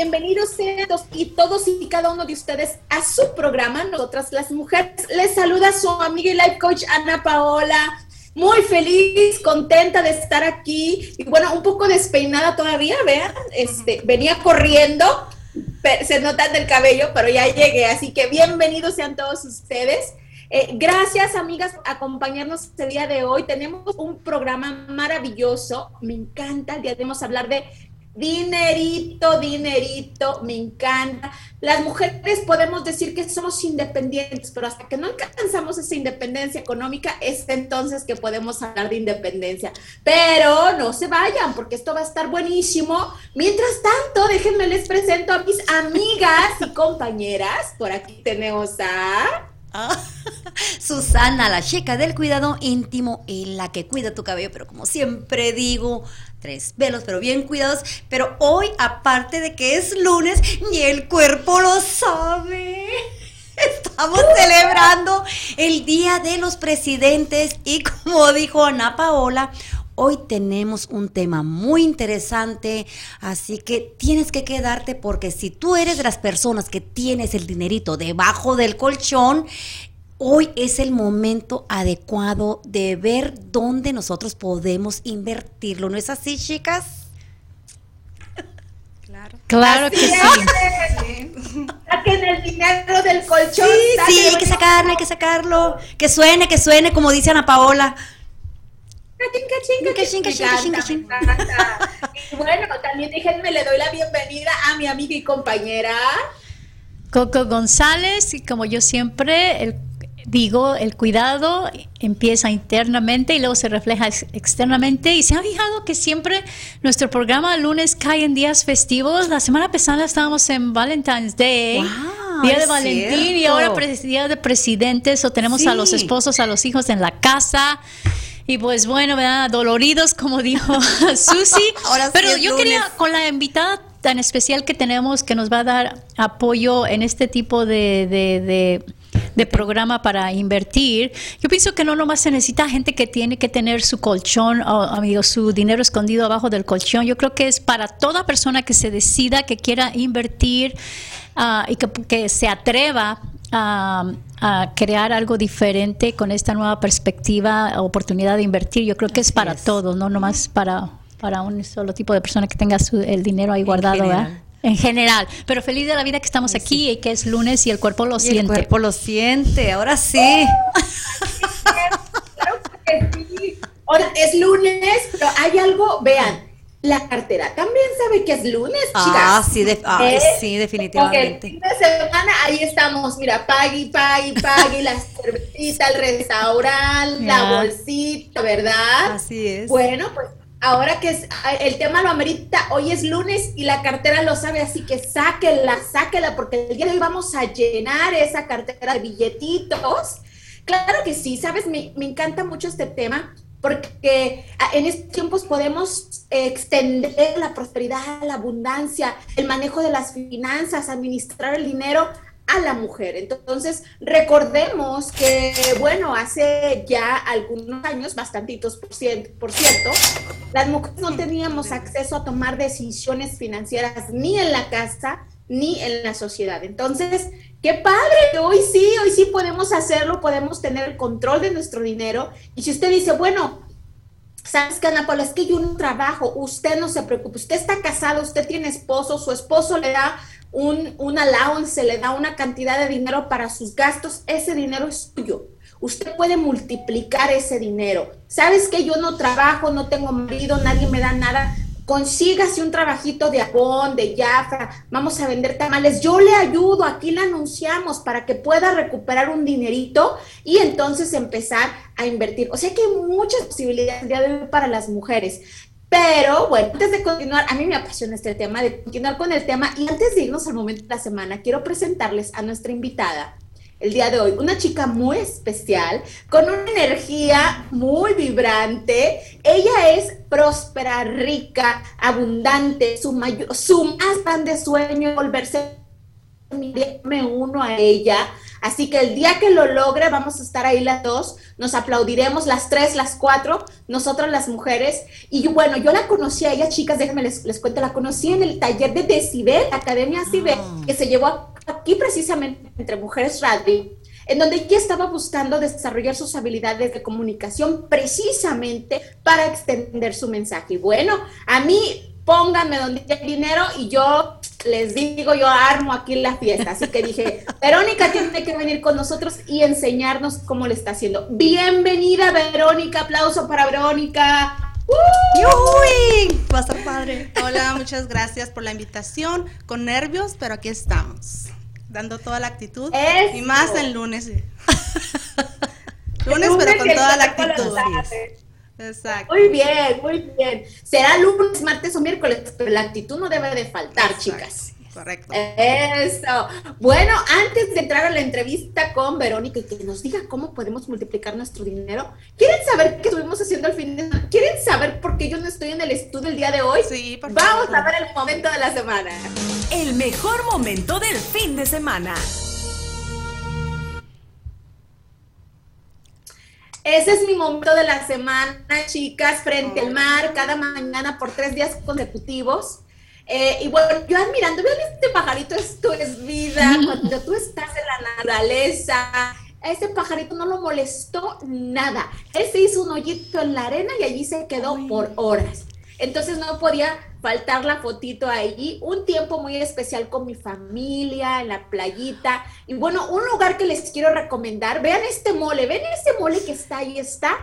Bienvenidos sean todos y todos y cada uno de ustedes a su programa, Nosotras las Mujeres. Les saluda su amiga y life coach Ana Paola. Muy feliz, contenta de estar aquí y bueno, un poco despeinada todavía, vean, este, venía corriendo, se nota del cabello, pero ya llegué, así que bienvenidos sean todos ustedes. Eh, gracias, amigas, por acompañarnos este día de hoy. Tenemos un programa maravilloso. Me encanta. El día de a hablar de dinerito, dinerito. Me encanta. Las mujeres podemos decir que somos independientes, pero hasta que no alcanzamos esa independencia económica, es entonces que podemos hablar de independencia. Pero no se vayan, porque esto va a estar buenísimo. Mientras tanto, déjenme les presento a mis amigas y compañeras. Por aquí tenemos a. Ah, Susana, la chica del cuidado íntimo y la que cuida tu cabello, pero como siempre digo, tres velos, pero bien cuidados. Pero hoy, aparte de que es lunes y el cuerpo lo sabe, estamos celebrando el Día de los Presidentes y como dijo Ana Paola, Hoy tenemos un tema muy interesante, así que tienes que quedarte porque si tú eres de las personas que tienes el dinerito debajo del colchón, hoy es el momento adecuado de ver dónde nosotros podemos invertirlo. ¿No es así, chicas? Claro. Claro que sí. Saquen el dinero del colchón. Sí, sí, hay que sacarlo, hay que sacarlo. Que suene, que suene, como dice Ana Paola. Y bueno, también déjenme, le doy la bienvenida a mi amiga y compañera. Coco González, y como yo siempre digo, el cuidado empieza internamente y luego se refleja externamente. Y se ha fijado que siempre nuestro programa lunes cae en días festivos. La semana pasada estábamos en Valentine's Day. día de Valentín y ahora día de presidentes o tenemos a los esposos, a los hijos en la casa. Y pues bueno, ¿verdad? Doloridos, como dijo Susi. Pero yo quería, con la invitada tan especial que tenemos, que nos va a dar apoyo en este tipo de, de, programa para invertir, yo pienso que no nomás se necesita gente que tiene que tener su colchón, o, amigos, su dinero escondido abajo del colchón. Yo creo que es para toda persona que se decida, que quiera invertir ah, y que, que se atreva a, crear algo diferente con esta nueva perspectiva, oportunidad de invertir. Yo creo que es para todos, no nomás para, para un solo tipo de persona que tenga el dinero ahí guardado, en general. Pero feliz de la vida que estamos aquí y que es lunes y el cuerpo lo siente. El cuerpo lo siente, ahora sí. claro que sí. Ahora es lunes, pero hay algo, vean, la cartera también sabe que es lunes, ah, Sí, ¿Eh? sí, definitivamente. el fin de semana ahí estamos, mira, pague, pague, pague, la cervecita, el restaurante, la bolsita, ¿verdad? Así es. Bueno, pues ahora que es, el tema lo amerita, hoy es lunes y la cartera lo sabe, así que sáquela, sáquela, porque el día de hoy vamos a llenar esa cartera de billetitos. Claro que sí, sabes, me, me encanta mucho este tema porque en estos tiempos podemos extender la prosperidad, la abundancia, el manejo de las finanzas, administrar el dinero a la mujer. Entonces, recordemos que, bueno, hace ya algunos años, bastantitos por, cierto, por cierto, las mujeres no teníamos acceso a tomar decisiones financieras ni en la casa ni en la sociedad. Entonces, qué padre, hoy sí, hoy sí podemos hacerlo, podemos tener el control de nuestro dinero. Y si usted dice, bueno, ¿sabes qué, Ana? Es que yo no trabajo, usted no se preocupe, usted está casado, usted tiene esposo, su esposo le da un, un allowance, le da una cantidad de dinero para sus gastos, ese dinero es suyo. Usted puede multiplicar ese dinero. ¿Sabes que yo no trabajo, no tengo marido, nadie me da nada? Consígase un trabajito de abón, de Jafra, vamos a vender tamales, yo le ayudo, aquí le anunciamos para que pueda recuperar un dinerito y entonces empezar a invertir. O sea que hay muchas posibilidades ya para las mujeres. Pero bueno, antes de continuar, a mí me apasiona este tema, de continuar con el tema, y antes de irnos al momento de la semana, quiero presentarles a nuestra invitada el día de hoy, una chica muy especial, con una energía muy vibrante. Ella es próspera, rica, abundante, su, mayor, su más grande sueño es volverse me uno a ella. Así que el día que lo logre, vamos a estar ahí las dos, nos aplaudiremos las tres, las cuatro, nosotras las mujeres. Y bueno, yo la conocí a ella, chicas, déjenme les, les cuento, la conocí en el taller de Decibel, Academia Cibel, ah. que se llevó aquí precisamente entre Mujeres Radio, en donde ella estaba buscando desarrollar sus habilidades de comunicación precisamente para extender su mensaje. Y bueno, a mí pónganme donde hay dinero y yo les digo, yo armo aquí la fiesta. Así que dije, Verónica tiene que venir con nosotros y enseñarnos cómo le está haciendo. Bienvenida, Verónica. Aplauso para Verónica. ¡Uy! Va a estar padre. Hola, muchas gracias por la invitación. Con nervios, pero aquí estamos. Dando toda la actitud. Y más el lunes. lunes, pero con toda la actitud. Exacto. Muy bien, muy bien. Será lunes, martes o miércoles, pero la actitud no debe de faltar, chicas. Correcto. Eso. Bueno, antes de entrar a la entrevista con Verónica y que nos diga cómo podemos multiplicar nuestro dinero, ¿quieren saber qué estuvimos haciendo el fin de semana? ¿Quieren saber por qué yo no estoy en el estudio el día de hoy? Sí, por Vamos a ver el momento de la semana. El mejor momento del fin de semana. Ese es mi momento de la semana, chicas, frente al mar, cada mañana por tres días consecutivos. Eh, y bueno, yo admirando, vean este pajarito, esto es vida, cuando tú estás en la naturaleza, a este pajarito no lo molestó nada. Él se hizo un hoyito en la arena y allí se quedó por horas. Entonces no podía faltar la fotito ahí. Un tiempo muy especial con mi familia, en la playita. Y bueno, un lugar que les quiero recomendar. Vean este mole, ven este mole que está ahí, está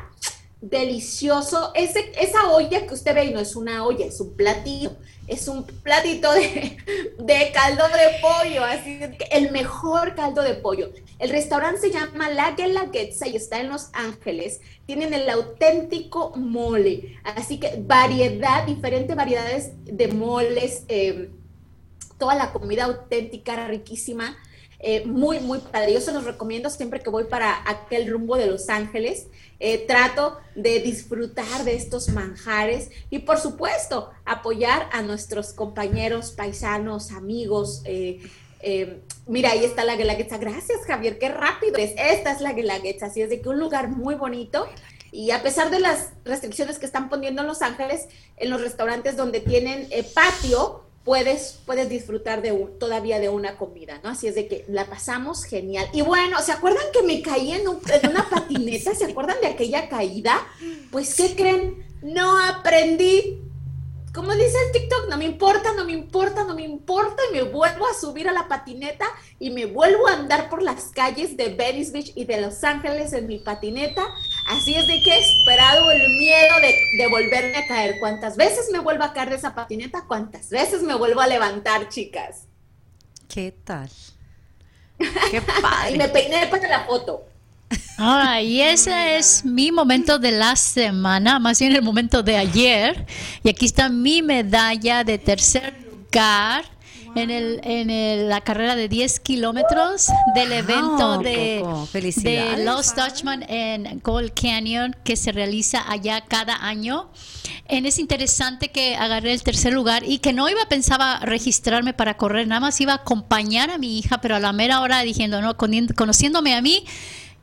delicioso. Ese, esa olla que usted ve, no es una olla, es un platillo. Es un platito de, de caldo de pollo, así el mejor caldo de pollo. El restaurante se llama La Guelaguetza y está en Los Ángeles. Tienen el auténtico mole, así que variedad, diferentes variedades de moles, em, toda la comida auténtica, riquísima. Eh, muy, muy padre. Yo se los recomiendo siempre que voy para aquel rumbo de Los Ángeles. Eh, trato de disfrutar de estos manjares y por supuesto apoyar a nuestros compañeros, paisanos, amigos. Eh, mira, ahí está la Guelaguetza. Gracias, Javier, qué rápido es. Esta es la Guelaguetza, así es de que un lugar muy bonito. Y a pesar de las restricciones que están poniendo en Los Ángeles, en los restaurantes donde tienen patio, puedes, puedes disfrutar de todavía de una comida, ¿no? Así es de que la pasamos genial. Y bueno, ¿se acuerdan que me caí en, en una patineta? ¿Se acuerdan de aquella caída? Pues, ¿qué creen? No aprendí como dice el TikTok, no me importa, no me importa, no me importa, y me vuelvo a subir a la patineta y me vuelvo a andar por las calles de Venice Beach y de Los Ángeles en mi patineta. Así es de que he esperado el miedo de, volverme a caer. ¿Cuántas veces me vuelvo a caer de esa patineta? ¿Cuántas veces me vuelvo a levantar, chicas? ¿Qué tal? Qué padre. y me peiné para la foto. Ah, y ese es mi momento de la semana, más bien el momento de ayer. Y aquí está mi medalla de tercer lugar en, el, en la carrera de 10 kilómetros del evento de, de Lost Dutchman en Gold Canyon que se realiza allá cada año. Es interesante que agarré el tercer lugar y que no iba, pensaba registrarme para correr, nada más iba a acompañar a mi hija, pero a la mera hora diciendo, no, conociéndome a mí,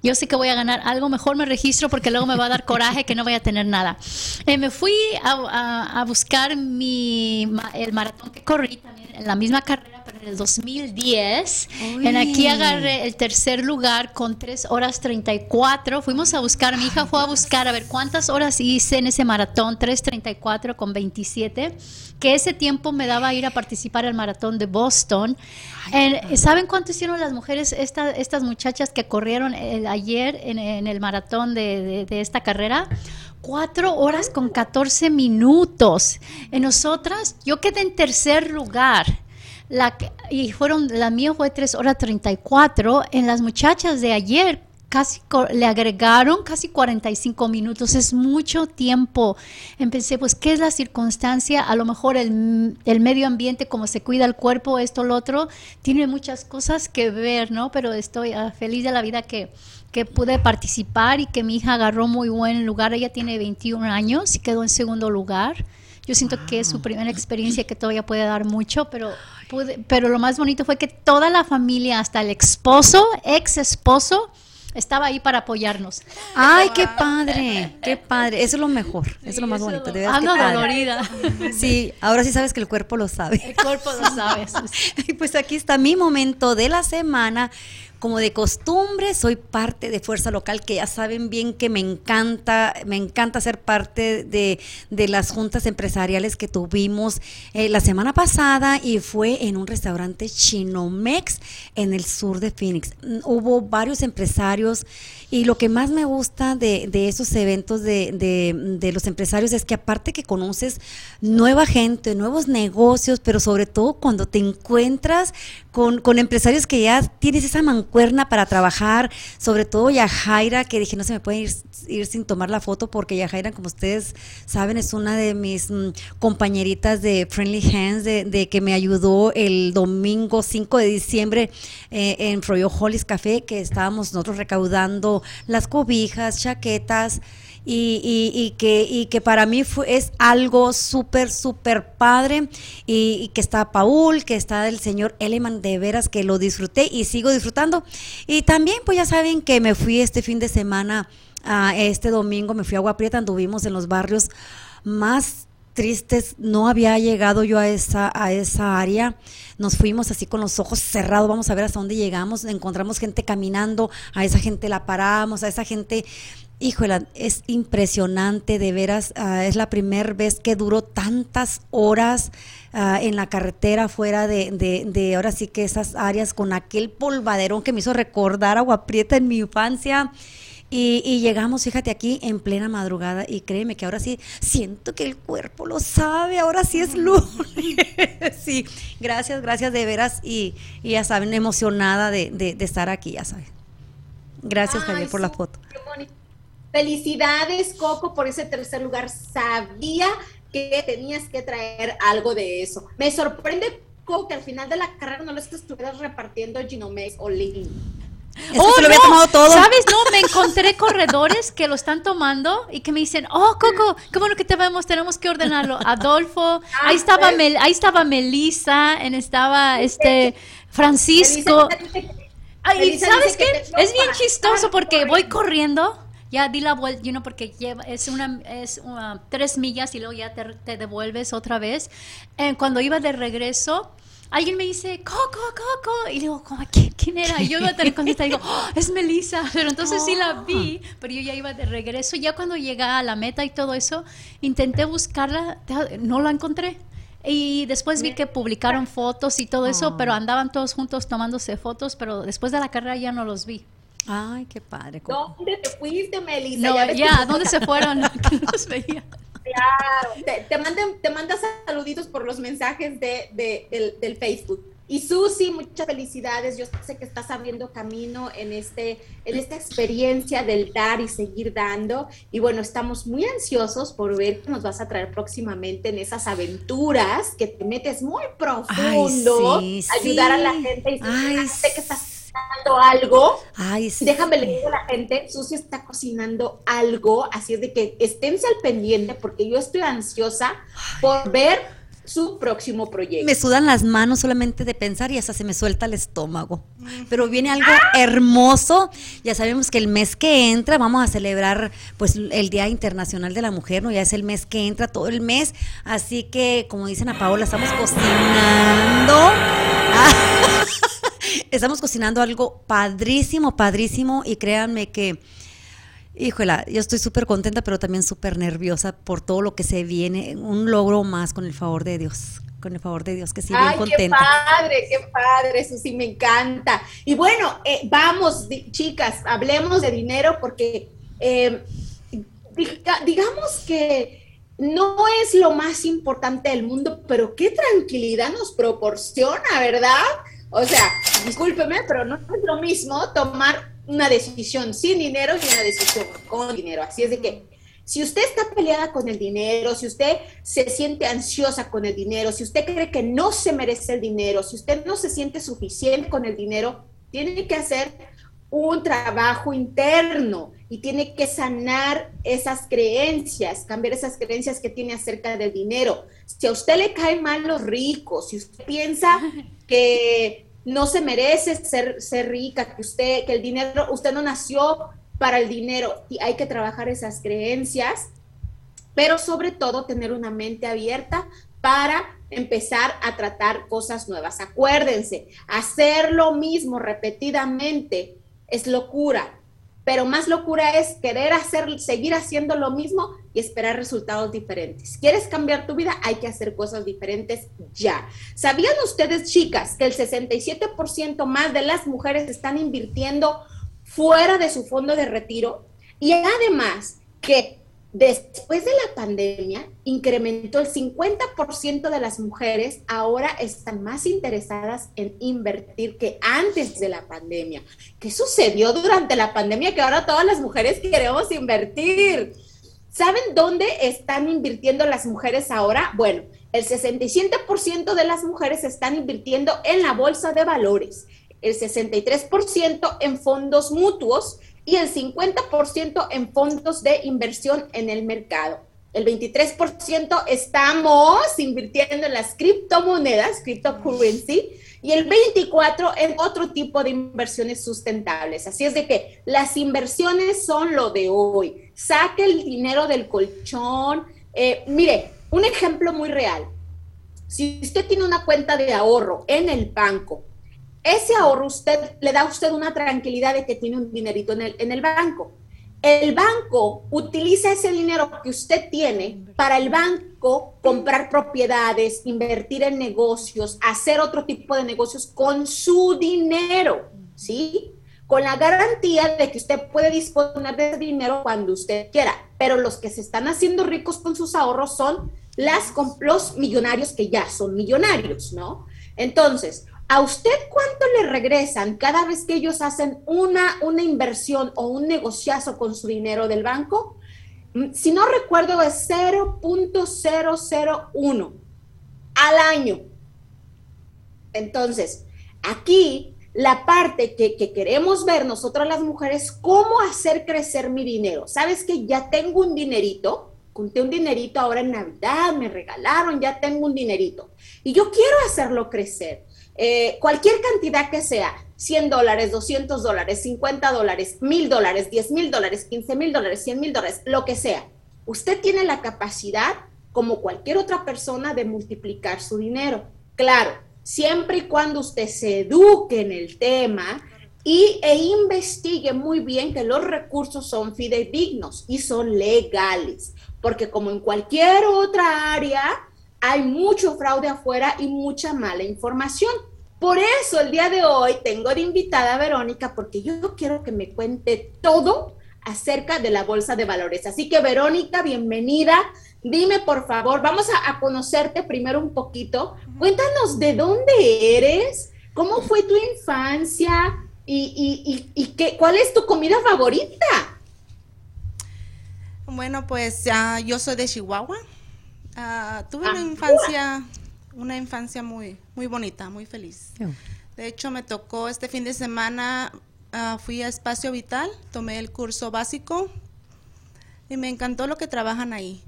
yo sé que voy a ganar algo, mejor me registro porque luego me va a dar coraje que no voy a tener nada. Eh, me fui a, buscar mi, el maratón que corrí también en la misma carrera, en el 2010. En aquí agarré el tercer lugar con 3 horas 34. Fuimos a buscar, mi hija fue a buscar a ver cuántas horas hice en ese maratón, 3.34 con 27 que ese tiempo me daba a ir a participar al maratón de Boston. ¿Saben cuánto hicieron las mujeres, estas muchachas que corrieron ayer en, el maratón de, esta carrera? Cuatro horas con 14 minutos. En nosotras, yo quedé en tercer lugar. La, y fueron, la mía fue 3 horas 34. En las muchachas de ayer casi le agregaron casi 45 minutos, es mucho tiempo. Empecé, pues, ¿qué es la circunstancia? A lo mejor el, el medio ambiente, cómo se cuida el cuerpo, esto, lo otro, tiene muchas cosas que ver, ¿no? Pero estoy ah, feliz de la vida que, que pude participar y que mi hija agarró muy buen lugar. Ella tiene 21 años y quedó en segundo lugar. Yo siento que es su primera experiencia que todavía puede dar mucho, pero pero lo más bonito fue que toda la familia, hasta el esposo, ex esposo, estaba ahí para apoyarnos. Ay, qué padre, qué padre. Eso es lo mejor, eso es lo más bonito. De Ando dolorida. Sí, ahora sí sabes que el cuerpo lo sabe. El cuerpo lo sabe. pues aquí está mi momento de la semana como de costumbre, soy parte de Fuerza Local, que ya saben bien que me encanta, me encanta ser parte de, las juntas empresariales que tuvimos eh, la semana pasada y fue en un restaurante Chinomex en el sur de Phoenix. Mm, hubo varios empresarios y lo que más me gusta de, esos eventos de, los empresarios es que aparte que conoces nueva gente, nuevos negocios, pero sobre todo cuando te encuentras con, con empresarios que ya tienes esa mancuerna cuerna para trabajar, sobre todo Yajaira, que dije, no se me puede ir, sin tomar la foto, porque Yajaira, como ustedes saben, es una de mis mm, compañeritas de Friendly Hands, de, que me ayudó el domingo 5 de diciembre eh, en Froyo Hollis Café, que estábamos nosotros recaudando las cobijas, chaquetas, y, que, y que para mí fue, es algo súper, súper padre y, que está Paul, que está el señor Eleman, de veras que lo disfruté y sigo disfrutando. Y también pues ya saben que me fui este fin de semana, a este domingo me fui a Agua Prieta, anduvimos en los barrios más tristes, no había llegado yo a esa, a esa área, nos fuimos así con los ojos cerrados, vamos a ver hasta dónde llegamos, encontramos gente caminando, a esa gente la paramos, a esa gente Híjole, es impresionante, de veras, ah, es la primera vez que duró tantas horas ah, en la carretera fuera de, de, ahora sí que esas áreas con aquel polvaderón que me hizo recordar Agua Prieta en mi infancia. Y, llegamos, fíjate, aquí en plena madrugada y créeme que ahora sí siento que el cuerpo lo sabe, ahora sí es luz. sí, gracias, gracias de veras y, ya saben, emocionada de, estar aquí, ya saben. Gracias, Javier, por la foto. Felicidades, Coco, por ese tercer lugar. Sabía que tenías que traer algo de eso. Me sorprende, Coco, que al final de la carrera no les estuvieras repartiendo Ginomex o Lean. oh, lo había tomado todo. ¿Sabes? No, me encontré corredores que lo están tomando y que me dicen, oh, Coco, qué bueno que te vemos, tenemos que ordenarlo. Adolfo, ah, ahí estaba ahí estaba Melissa, en estaba este Francisco. Ay, ¿sabes qué? Es bien chistoso porque voy corriendo ya di la vuelta, you porque lleva, es una, es tres millas y luego ya te, devuelves otra vez. Eh, cuando iba de regreso, alguien me dice, Coco, Coco, y digo, ¿quién, era? Y yo iba a tener y digo, oh, es Melissa, pero entonces sí la vi, ah. pero yo ya iba de regreso, ya cuando llegué a la meta y todo eso, intenté buscarla, no la encontré. Y después vi que publicaron fotos y todo eso, pero ah. andaban todos juntos tomándose fotos, pero después de la carrera ya no los vi. Ay, qué padre. ¿Dónde te fuiste, Melissa? No, ya, ¿dónde se fueron? veía. Claro, te, te, mandan, te mandas saluditos por los mensajes de, del, Facebook. Y Susi, muchas felicidades. Yo sé que estás abriendo camino en, este, en esta experiencia del dar y seguir dando. Y bueno, estamos muy ansiosos por ver qué nos vas a traer próximamente en esas aventuras que te metes muy profundo, ayudar a la gente y Ay, sé que estás algo. Ay, Déjame leer a la gente, Susi está cocinando algo, así es de que esténse al pendiente porque yo estoy ansiosa por ver su próximo proyecto. Me sudan las manos solamente de pensar y hasta se me suelta el estómago. Pero viene algo hermoso. Ya sabemos que el mes que entra vamos a celebrar pues el Día Internacional de la Mujer, ¿no? Ya es el mes que entra todo el mes, así que como dicen a Paola, estamos cocinando. Estamos cocinando algo padrísimo, padrísimo y créanme que, híjola, yo estoy súper contenta, pero también súper nerviosa por todo lo que se viene, un logro más con el favor de Dios con el favor de Dios, que sí, bien contenta. Qué padre, qué padre, eso sí me encanta. Y bueno, eh, vamos, chicas, hablemos de dinero porque eh, digamos que no es lo más importante del mundo, pero qué tranquilidad nos proporciona, ¿verdad? O sea, discúlpeme, pero no es lo mismo tomar una decisión sin dinero y una decisión con dinero. Así es de que si usted está peleada con el dinero, si usted se siente ansiosa con el dinero, si usted cree que no se merece el dinero, si usted no se siente suficiente con el dinero, tiene que hacer un trabajo interno y tiene que sanar esas creencias, cambiar esas creencias que tiene acerca del dinero. Si a usted le caen mal los ricos, si usted piensa que no se merece ser, ser rica, que usted, que el dinero, usted no nació para el dinero y hay que trabajar esas creencias, pero sobre todo tener una mente abierta para empezar a tratar cosas nuevas. Acuérdense, hacer lo mismo repetidamente es locura, pero más locura es querer hacer, seguir haciendo lo mismo y esperar resultados diferentes. ¿Quieres cambiar tu vida? Hay que hacer cosas diferentes ya. ¿Sabían ustedes, chicas, que el 67% más de las mujeres están invirtiendo fuera de su fondo de retiro? Y además que Después de la pandemia, incrementó el 50% de las mujeres ahora están más interesadas en invertir que antes de la pandemia. ¿Qué sucedió durante la pandemia que ahora todas las mujeres queremos invertir? ¿Saben dónde están invirtiendo las mujeres ahora? Bueno, el 67% de las mujeres están invirtiendo en la bolsa de valores, el 63% en fondos mutuos y el 50% en fondos de inversión en el mercado. El 23% estamos invirtiendo en las criptomonedas, cryptocurrency, y el 24% en otro tipo de inversiones sustentables. Así es de que las inversiones son lo de hoy. Saque el dinero del colchón. Eh, mire, un ejemplo muy real. Si usted tiene una cuenta de ahorro en el banco ese ahorro usted le da a usted una tranquilidad de que tiene un dinerito en el, en el banco. El banco utiliza ese dinero que usted tiene para el banco comprar propiedades, invertir en negocios, hacer otro tipo de negocios con su dinero, ¿sí? Con la garantía de que usted puede disponer de ese dinero cuando usted quiera. Pero los que se están haciendo ricos con sus ahorros son las, los millonarios que ya son millonarios, ¿no? Entonces, ¿A usted cuánto le regresan cada vez que ellos hacen una, una inversión o un negociazo con su dinero del banco? Mm, si no recuerdo, es 0.001 al año. Entonces, aquí la parte que, que, queremos ver nosotras las mujeres, cómo hacer crecer mi dinero. ¿Sabes que ya tengo un dinerito? Conté un dinerito ahora en Navidad, me regalaron, ya tengo un dinerito. Y yo quiero hacerlo crecer. Eh, cualquier cantidad que sea, 100 dólares, 200 dólares, 50 dólares, 1000 dólares, 10 mil dólares, 15 mil dólares, 100 mil dólares, lo que sea. Usted tiene la capacidad, como cualquier otra persona, de multiplicar su dinero. Claro, siempre y cuando usted se eduque en el tema y, e investigue muy bien que los recursos son fidedignos y son legales, porque como en cualquier otra área, hay mucho fraude afuera y mucha mala información. Por eso el día de hoy tengo de invitada a Verónica porque yo quiero que me cuente todo acerca de la bolsa de valores. Así que Verónica, bienvenida. Dime por favor, vamos a, conocerte primero un poquito. Cuéntanos de dónde eres, cómo fue tu infancia y, y, qué, cuál es tu comida favorita. Bueno, pues yo soy de Chihuahua. Ah, tuve una ah. infancia, una infancia muy, muy bonita, muy feliz. De hecho, me tocó este fin de semana, ah, fui a Espacio Vital, tomé el curso básico y me encantó lo que trabajan ahí.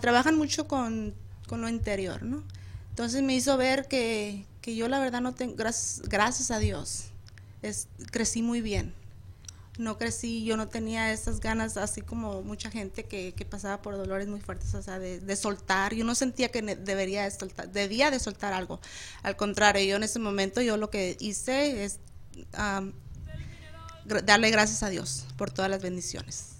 trabajan mucho con, lo interior, ¿no? Entonces me hizo ver que, yo la verdad no tengo, gracias, gracias a Dios, es, crecí muy bien no crecí, yo no tenía esas ganas, así como mucha gente que, que pasaba por dolores muy fuertes, o sea, de, soltar. Yo no sentía que debería de soltar, debía de soltar algo. Al contrario, yo en ese momento, yo lo que hice es darle gracias a Dios por todas las bendiciones.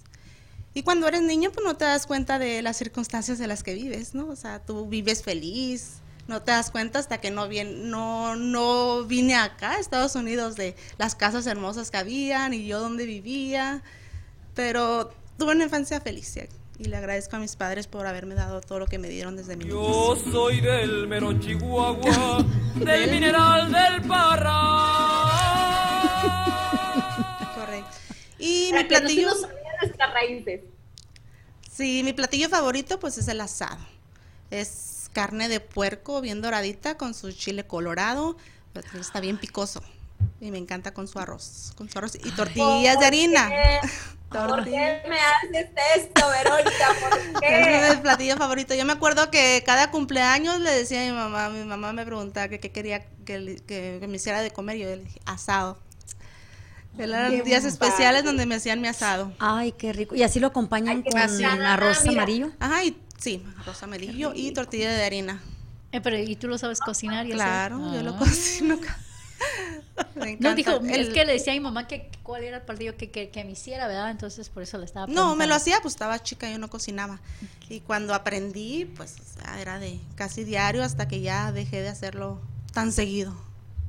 Y cuando eres niño, pues no te das cuenta de las circunstancias de las que vives, ¿no? O sea, tú vives feliz, no te das cuenta hasta que no, bien, no, no vine acá a Estados Unidos de las casas hermosas que habían y yo donde vivía, pero tuve una infancia feliz y le agradezco a mis padres por haberme dado todo lo que me dieron desde mi niñez. Yo soy del mero Chihuahua, del mineral del Parra. ahí. Y Para mi platillo, nuestras raíces. sí, mi platillo favorito pues es el asado. Es carne de puerco bien doradita con su chile colorado, está bien picoso. Y me encanta con su arroz, con su arroz y tortillas de harina. ¿Por qué me haces esto, Verónica? ¿Por Ese es qué? el platillo favorito. Yo me acuerdo que cada cumpleaños le decía a mi mamá, mi mamá me preguntaba que qué quería que, le- que- que me hiciera de comer y yo le dije asado. Eran días especiales donde me hacían mi asado. Ay, qué rico. Y así lo acompañan Ay, con arroz mira. amarillo. Ajá, y sí, arroz amarillo y tortilla de harina. Eh, pero ¿y tú lo sabes cocinar? y hacer? Claro, yo lo Ah. cocino. Me No, dijo, es El- que le decía a mi mamá que cuál era el platillo que, que, que me hiciera, ¿verdad? Entonces por eso le estaba No, me lo hacía, pues estaba chica, yo no cocinaba. Y cuando aprendí, pues era de casi diario hasta que ya dejé de hacerlo tan seguido.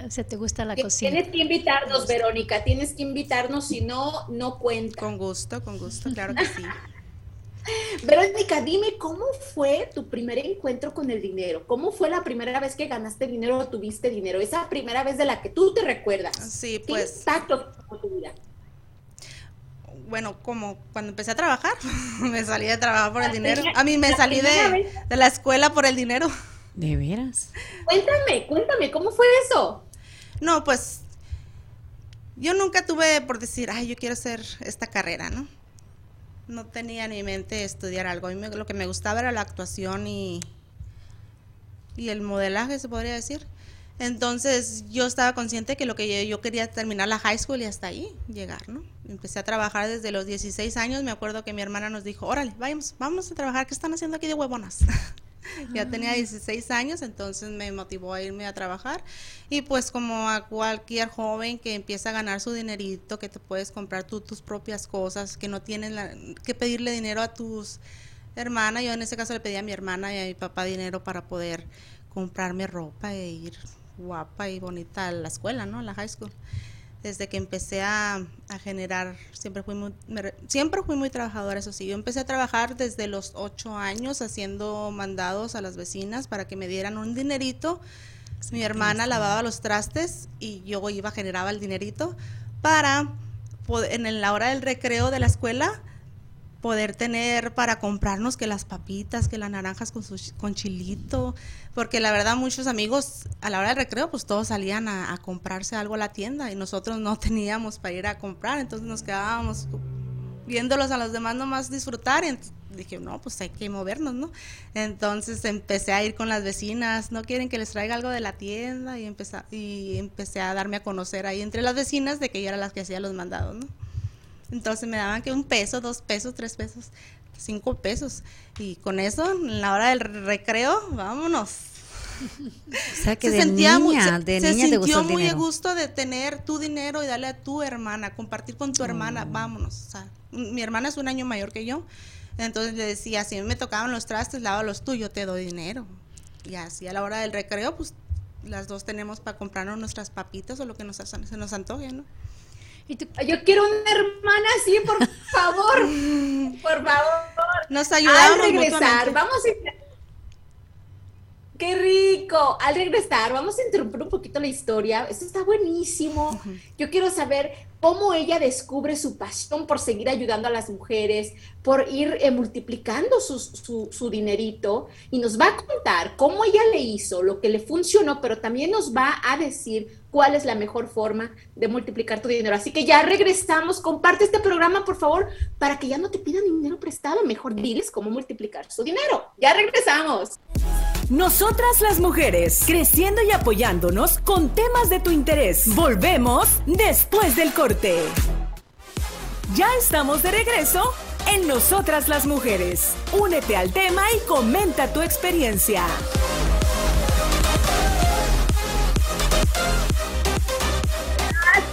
O sea, ¿te gusta la cocina? Tienes que invitarnos, Verónica, tienes que invitarnos, si no, no cuenta. Con gusto, con gusto, claro que sí. Verónica, dime, ¿cómo fue tu primer encuentro con el dinero? ¿Cómo fue la primera vez que ganaste dinero o tuviste dinero? Esa primera vez de la que tú te recuerdas. Sí, ¿Qué pues, impacto tuvo tu vida? bueno, como cuando empecé a trabajar, me salí de trabajar por el La dinero. A mí me salí de, de la escuela por el dinero. ¿De veras? Cuéntame, cuéntame, ¿cómo fue eso? No, pues yo nunca tuve por decir, ay, yo quiero hacer esta carrera, ¿no? No tenía en mi mente estudiar algo. Lo que me gustaba era la actuación y, y el modelaje, se podría decir. Entonces yo estaba consciente que lo que yo, yo quería terminar la high school y hasta ahí llegar, ¿no? Empecé a trabajar desde los 16 años. Me acuerdo que mi hermana nos dijo, órale, vamos, vamos a trabajar. ¿Qué están haciendo aquí de huevonas? ya tenía 16 años, entonces me motivó a irme a trabajar. Y pues como a cualquier joven que empieza a ganar su dinerito, que te puedes comprar tú tus propias cosas, que no tienes la- que pedirle dinero a tus hermanas. Yo en ese caso le pedí a mi hermana y a mi papá dinero para poder comprarme ropa e ir guapa y bonita a la escuela, ¿no? A la high school. Desde que empecé a, a generar, siempre fui muy, me re- siempre fui muy trabajadora, eso sí. Yo empecé a trabajar desde los ocho años haciendo mandados a las vecinas para que me dieran un dinerito. Mi hermana lavaba los trastes y yo iba, generaba el dinerito para, en la hora del recreo de la escuela, poder tener para comprarnos que las papitas, que las naranjas con, su, con chilito, porque la verdad muchos amigos a la hora del recreo pues todos salían a, comprarse algo a la tienda y nosotros no teníamos para ir a comprar, entonces nos quedábamos viéndolos a los demás nomás disfrutar y dije, no, pues hay que movernos, ¿no? Entonces empecé a ir con las vecinas, no quieren que les traiga algo de la tienda y empecé, y empecé a darme a conocer ahí entre las vecinas de que yo era la que hacía los mandados, ¿no? Entonces me daban que un peso, dos pesos, tres pesos, cinco pesos. Y con eso, en la hora del recreo, vámonos. O sea, que se de sentía muy, niña, se, de se niña te gustó sintió el muy a gusto de tener tu dinero y darle a tu hermana, compartir con tu hermana, Oh. vámonos. O sea, mi hermana es un año mayor que yo, entonces le decía, si a mí me tocaban los trastes, lávalos tú, yo te doy dinero. Y así a la hora del recreo, pues las dos tenemos para comprarnos nuestras papitas o lo que nos, se nos antoje, ¿no? ¿Y tú, Yo quiero una hermana así, por favor. por favor. Nos Al ayudábamos regresar, vamos a... ¡Qué rico! Al regresar, vamos a interrumpir un poquito la historia. Esto está buenísimo. Yo quiero saber cómo ella descubre su pasión por seguir ayudando a las mujeres, por ir eh, multiplicando sus- su, su dinerito. Y nos va a contar cómo ella le hizo, lo que le funcionó, pero también nos va a decir cuál es la mejor forma de multiplicar tu dinero. Así que ya regresamos. Comparte este programa, por favor, para que ya no te pidan dinero prestado. Mejor diles cómo multiplicar su dinero. Ya regresamos. Nosotras las mujeres, creciendo y apoyándonos con temas de tu interés. Volvemos después del corte. Ya estamos de regreso en Nosotras las mujeres. Únete al tema y comenta tu experiencia.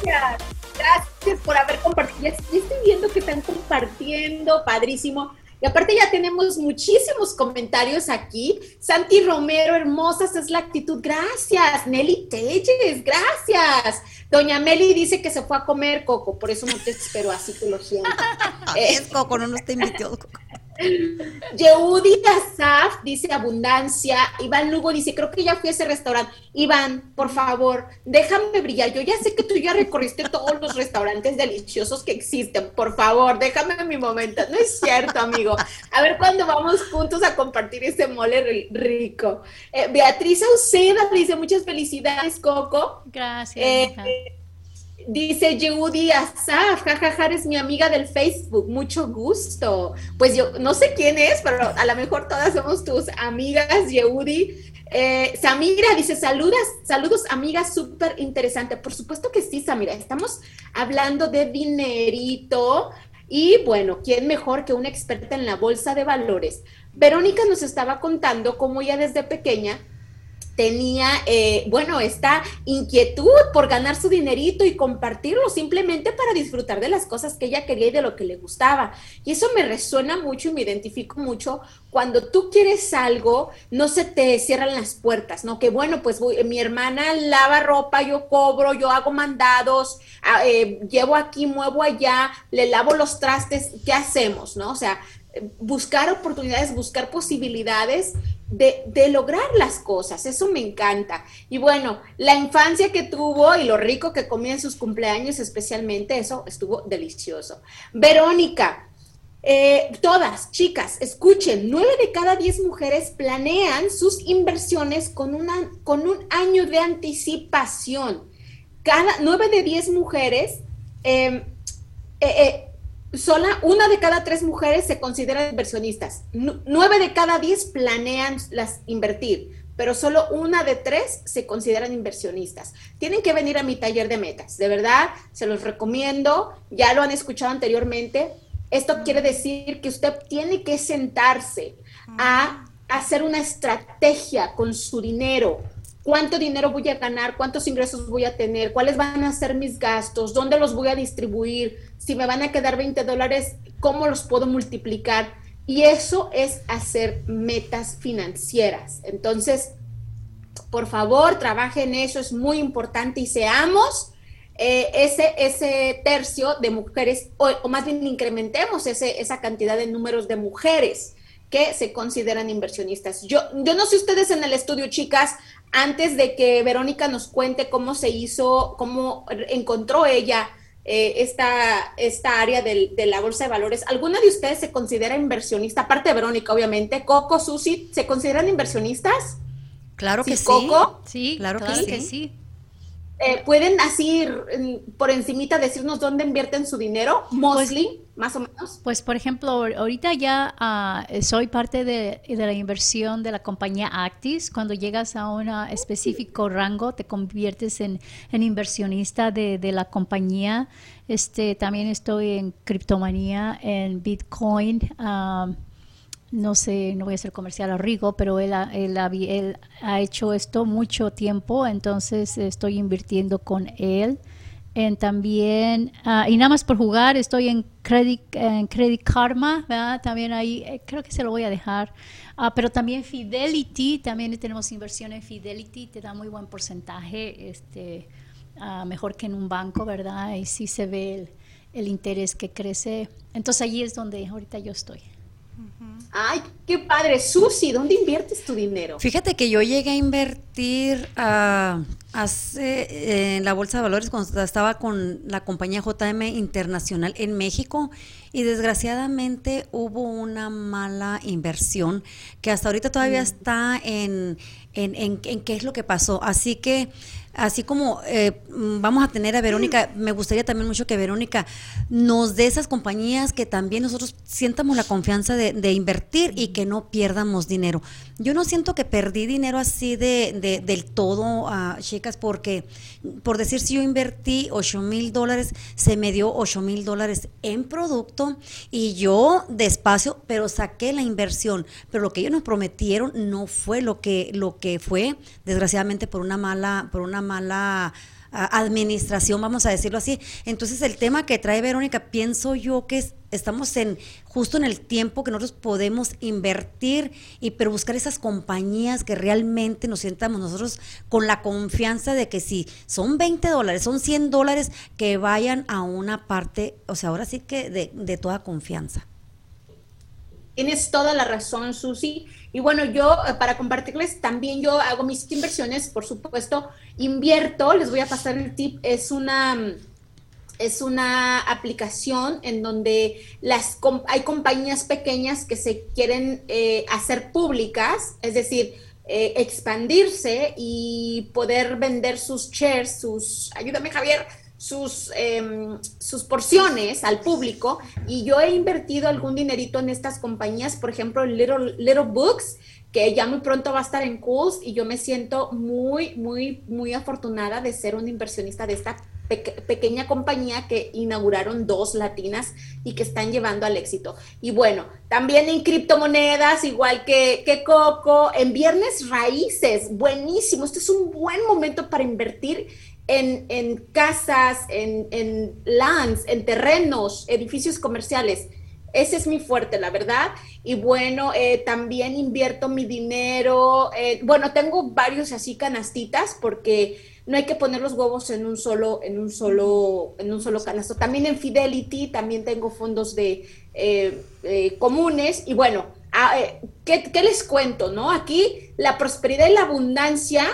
Gracias. Gracias por haber compartido. Ya estoy viendo que están compartiendo, padrísimo. Y aparte ya tenemos muchísimos comentarios aquí. Santi Romero, hermosas es la actitud. Gracias. Nelly Telles, gracias. Doña Meli dice que se fue a comer coco, por eso no te espero así que lo siento. Es Coco, no nos te invitó. Yehudi Asaf dice abundancia. Iván Lugo dice, creo que ya fui a ese restaurante. Iván, por favor, déjame brillar. Yo ya sé que tú ya recorriste todos los restaurantes deliciosos que existen. Por favor, déjame mi momento. No es cierto, amigo. A ver cuándo vamos juntos a compartir ese mole rico. Eh, Beatriz Auceda dice, muchas felicidades, Coco. Gracias. Eh, Dice Yehudi Asaf, jajaja, es mi amiga del Facebook, mucho gusto. Pues yo no sé quién es, pero a lo mejor todas somos tus amigas, Yehudi. Eh, Samira dice, saludas, saludos amiga, súper interesante. Por supuesto que sí, Samira, estamos hablando de dinerito y bueno, ¿quién mejor que una experta en la bolsa de valores? Verónica nos estaba contando cómo ella desde pequeña tenía, eh, bueno, esta inquietud por ganar su dinerito y compartirlo simplemente para disfrutar de las cosas que ella quería y de lo que le gustaba. Y eso me resuena mucho y me identifico mucho cuando tú quieres algo, no se te cierran las puertas, ¿no? Que bueno, pues mi hermana lava ropa, yo cobro, yo hago mandados, eh, llevo aquí, muevo allá, le lavo los trastes, ¿qué hacemos, no? O sea, buscar oportunidades, buscar posibilidades de, lograr las cosas. Eso me encanta. Y bueno, la infancia que tuvo y lo rico que comía en sus cumpleaños especialmente, eso estuvo delicioso. Verónica, eh, todas, chicas, escuchen, nueve de cada diez mujeres planean sus inversiones con, una, con un año de anticipación. Cada nueve de diez mujeres em, eh, eh, sola una de cada tres mujeres se consideran inversionistas. Nueve de cada diez planean las invertir, pero solo una de tres se consideran inversionistas. Tienen que venir a mi taller de metas, de verdad, se los recomiendo. Ya lo han escuchado anteriormente. Esto quiere decir que usted tiene que sentarse a hacer una estrategia con su dinero, cuánto dinero voy a ganar, cuántos ingresos voy a tener, cuáles van a ser mis gastos, dónde los voy a distribuir, si me van a quedar 20 dólares, cómo los puedo multiplicar. Y eso es hacer metas financieras. Entonces, por favor, trabaje en eso, es muy importante y seamos eh, ese, ese tercio de mujeres, o, más bien incrementemos ese, esa cantidad de números de mujeres que se consideran inversionistas. Yo, yo no sé ustedes en el estudio, chicas, antes de que Verónica nos cuente cómo se hizo, cómo encontró ella eh, esta, esta área de la bolsa de valores, ¿alguna de ustedes se considera inversionista? Aparte de Verónica, obviamente. Coco, Susi, ¿se consideran inversionistas? Claro que sí. Coco? Sí, claro, que, sí. Eh, ¿Pueden así por encimita decirnos dónde invierten su dinero? Mostly más o menos? Pues, por ejemplo, ahorita ya ah, soy parte de, la inversión de la compañía Actis. Cuando llegas a un específico rango, te conviertes en, inversionista de, la compañía. Este, también estoy en criptomanía, en Bitcoin. Ah, no sé, no voy a hacer comercial a Rigo, pero él ha, él, él ha hecho esto mucho tiempo, entonces estoy invirtiendo con él en también, ah, y nada más por jugar, estoy en Credit, Credit Karma, ¿verdad? también ahí, eh, creo que se lo voy a dejar, ah, pero también Fidelity, también tenemos inversión en Fidelity, te da muy buen porcentaje, este, ah, mejor que en un banco, ¿verdad? Y sí se ve el, el interés que crece, entonces allí es donde ahorita yo estoy. Ay, qué padre. Susi, ¿dónde inviertes tu dinero? Fíjate que yo llegué a invertir uh, hace, en la Bolsa de Valores cuando estaba con la compañía JM Internacional en México y desgraciadamente hubo una mala inversión que hasta ahorita todavía mm. está en, en, en, en qué es lo que pasó. Así que así como eh, vamos a tener a Verónica, me gustaría también mucho que Verónica nos dé esas compañías que también nosotros sientamos la confianza de, invertir y que no pierdamos dinero. Yo no siento que perdí dinero así de, del todo, uh, chicas, porque por decir si yo invertí 8 mil dólares, se me dio 8 mil dólares en producto y yo despacio, pero saqué la inversión. Pero lo que ellos nos prometieron no fue lo que, lo que fue, desgraciadamente por una mala, por una mala administración, vamos a decirlo así. Entonces el tema que trae Verónica, pienso yo que estamos en justo en el tiempo que nosotros podemos invertir y pero buscar esas compañías que realmente nos sientamos nosotros con la confianza de que si son 20 dólares, son 100 dólares, que vayan a una parte, o sea, ahora sí que de, de toda confianza. Tienes toda la razón, Susi. Y bueno, yo eh, para compartirles también yo hago mis inversiones, por supuesto, invierto, les voy a pasar el tip, es una es una aplicación en donde las hay compañías pequeñas que se quieren eh, hacer públicas, es decir, eh, expandirse y poder vender sus shares, sus, ayúdame Javier, sus, em, sus porciones al público y yo he invertido algún dinerito en estas compañías, por ejemplo, Little, Little Books, que ya muy pronto va a estar en Cools y yo me siento muy, muy, muy afortunada de ser un inversionista de esta pequeña compañía que inauguraron dos latinas y que están llevando al éxito. Y bueno, también en criptomonedas, igual que, que Coco, en viernes raíces, buenísimo. Este es un buen momento para invertir en, casas, en, lands, en terrenos, edificios comerciales. Ese es mi fuerte, la verdad. Y bueno, eh, también invierto mi dinero. Eh, bueno, tengo varios así canastitas porque no hay que poner los huevos en un solo, en un solo, en un solo canasto. También en Fidelity, también tengo fondos de eh, comunes. Y bueno, ah, ¿qué, ¿qué les cuento? ¿No? Aquí la prosperidad y la abundancia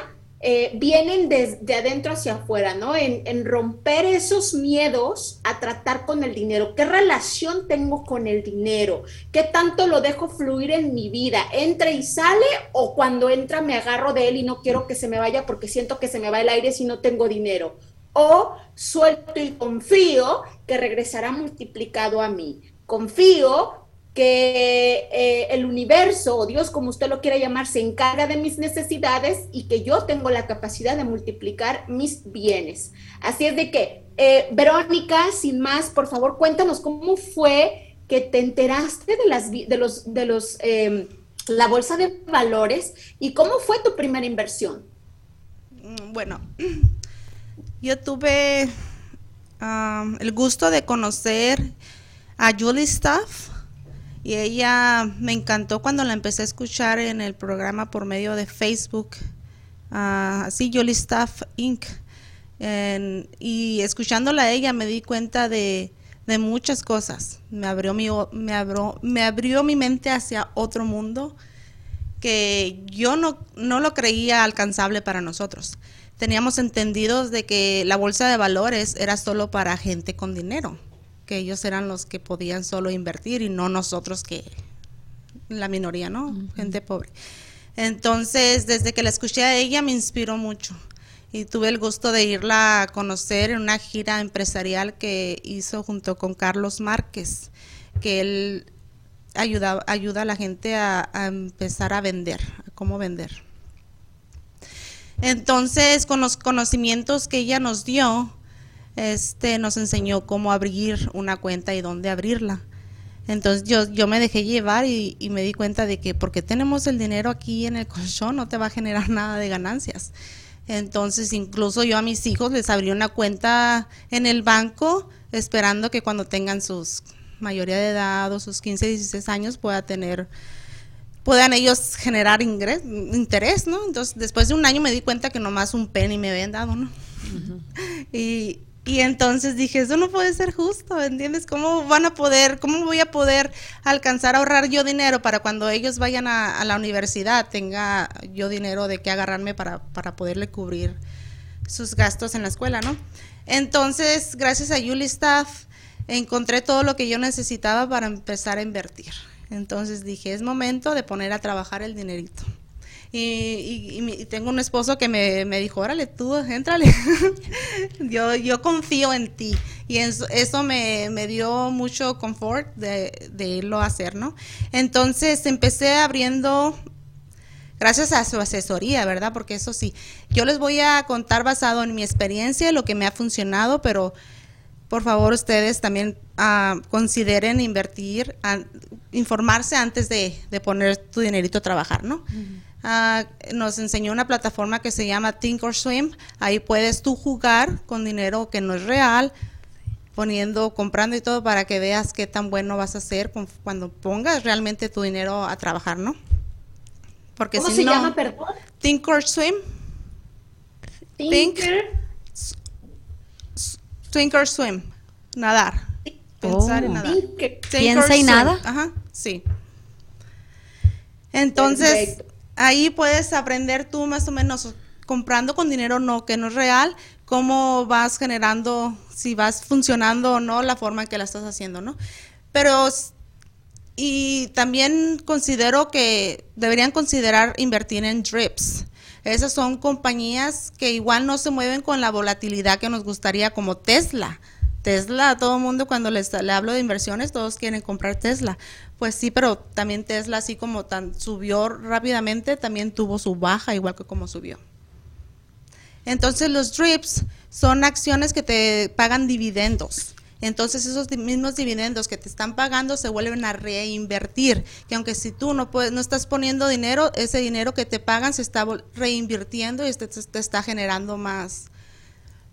eh, vienen desde adentro hacia afuera, ¿no? En, en, romper esos miedos a tratar con el dinero. ¿Qué relación tengo con el dinero? ¿Qué tanto lo dejo fluir en mi vida? ¿Entra y sale o cuando entra me agarro de él y no quiero que se me vaya porque siento que se me va el aire si no tengo dinero? O suelto y confío que regresará multiplicado a mí. Confío que eh, el universo o Dios, como usted lo quiera llamar, se encarga de mis necesidades y que yo tengo la capacidad de multiplicar mis bienes. Así es de que, eh, Verónica, sin más, por favor, cuéntanos cómo fue que te enteraste de, las, de los, de los, em, la bolsa de valores y cómo fue tu primera inversión. Mm, bueno, yo tuve el gusto de conocer a Julie Staff y ella me encantó cuando la empecé a escuchar en el programa por medio de Facebook, uh, así Jolly Staff Inc. y escuchándola a ella me di cuenta de, muchas cosas. Me abrió, mi, me, abrió, me abrió mi mente hacia otro mundo que yo no, no lo creía alcanzable para nosotros. Teníamos entendidos de que la bolsa de valores era solo para gente con dinero que ellos eran los que podían solo invertir y no nosotros que la minoría, ¿no? Gente pobre. Entonces, desde que la escuché a ella me inspiró mucho y tuve el gusto de irla a conocer en una gira empresarial que hizo junto con Carlos Márquez, que él ayuda, ayuda a la gente a, a empezar a vender, a cómo vender. Entonces, con los conocimientos que ella nos dio, este, nos enseñó cómo abrir una cuenta y dónde abrirla. Entonces yo, yo me dejé llevar y, me di cuenta de que porque tenemos el dinero aquí en el colchón no te va a generar nada de ganancias. Entonces incluso yo a mis hijos les abrí una cuenta en el banco esperando que cuando tengan sus mayoría de edad o sus 15, 16 años pueda tener puedan ellos generar ingres, interés, ¿no? Entonces después de un año me di cuenta que nomás un penny me habían dado, ¿no? y, y entonces dije, eso no puede ser justo, ¿entiendes? ¿Cómo van a poder, cómo voy a poder alcanzar a ahorrar yo dinero para cuando ellos vayan a, la universidad, tenga yo dinero de qué agarrarme para, para poderle cubrir sus gastos en la escuela, ¿no? Entonces, gracias a Yuli Staff, encontré todo lo que yo necesitaba para empezar a invertir. Entonces dije, es momento de poner a trabajar el dinerito. Y, tengo un esposo que me, dijo, órale, tú, éntrale. yo, yo confío en ti. Y eso, me, dio mucho confort de, de irlo a hacer, ¿no? Entonces empecé abriendo gracias a su asesoría, ¿verdad? Porque eso sí, yo les voy a contar basado en mi experiencia, lo que me ha funcionado, pero por favor ustedes también ah, consideren invertir, informarse antes de, poner tu dinerito a trabajar, ¿no? Ah, nos enseñó una plataforma que se llama Think or Swim. Ahí puedes tú jugar con dinero que no es real, poniendo, comprando y todo para que veas qué tan bueno vas a hacer cuando pongas realmente tu dinero a trabajar, ¿no? Porque ¿Cómo se llama, perdón? Think or Swim. Think, think or Swim. Nadar. Pensar en oh. nadar. Piensa y nada. Ajá, sí. Entonces, ahí puedes aprender tú más o menos comprando con dinero no que no es real, cómo vas generando, si vas funcionando o no la forma en que la estás haciendo, ¿no? Pero y también considero que deberían considerar invertir en drips. Esas son compañías que igual no se mueven con la volatilidad que nos gustaría como Tesla. Tesla, todo el mundo cuando les, le hablo de inversiones, todos quieren comprar Tesla. Pues sí, pero también Tesla, así como tan subió rápidamente, también tuvo su baja, igual que como subió. Entonces los drips son acciones que te pagan dividendos. Entonces esos mismos dividendos que te están pagando se vuelven a reinvertir, que aunque si tú no puedes, no estás poniendo dinero, ese dinero que te pagan se está reinvirtiendo y te, te está generando más,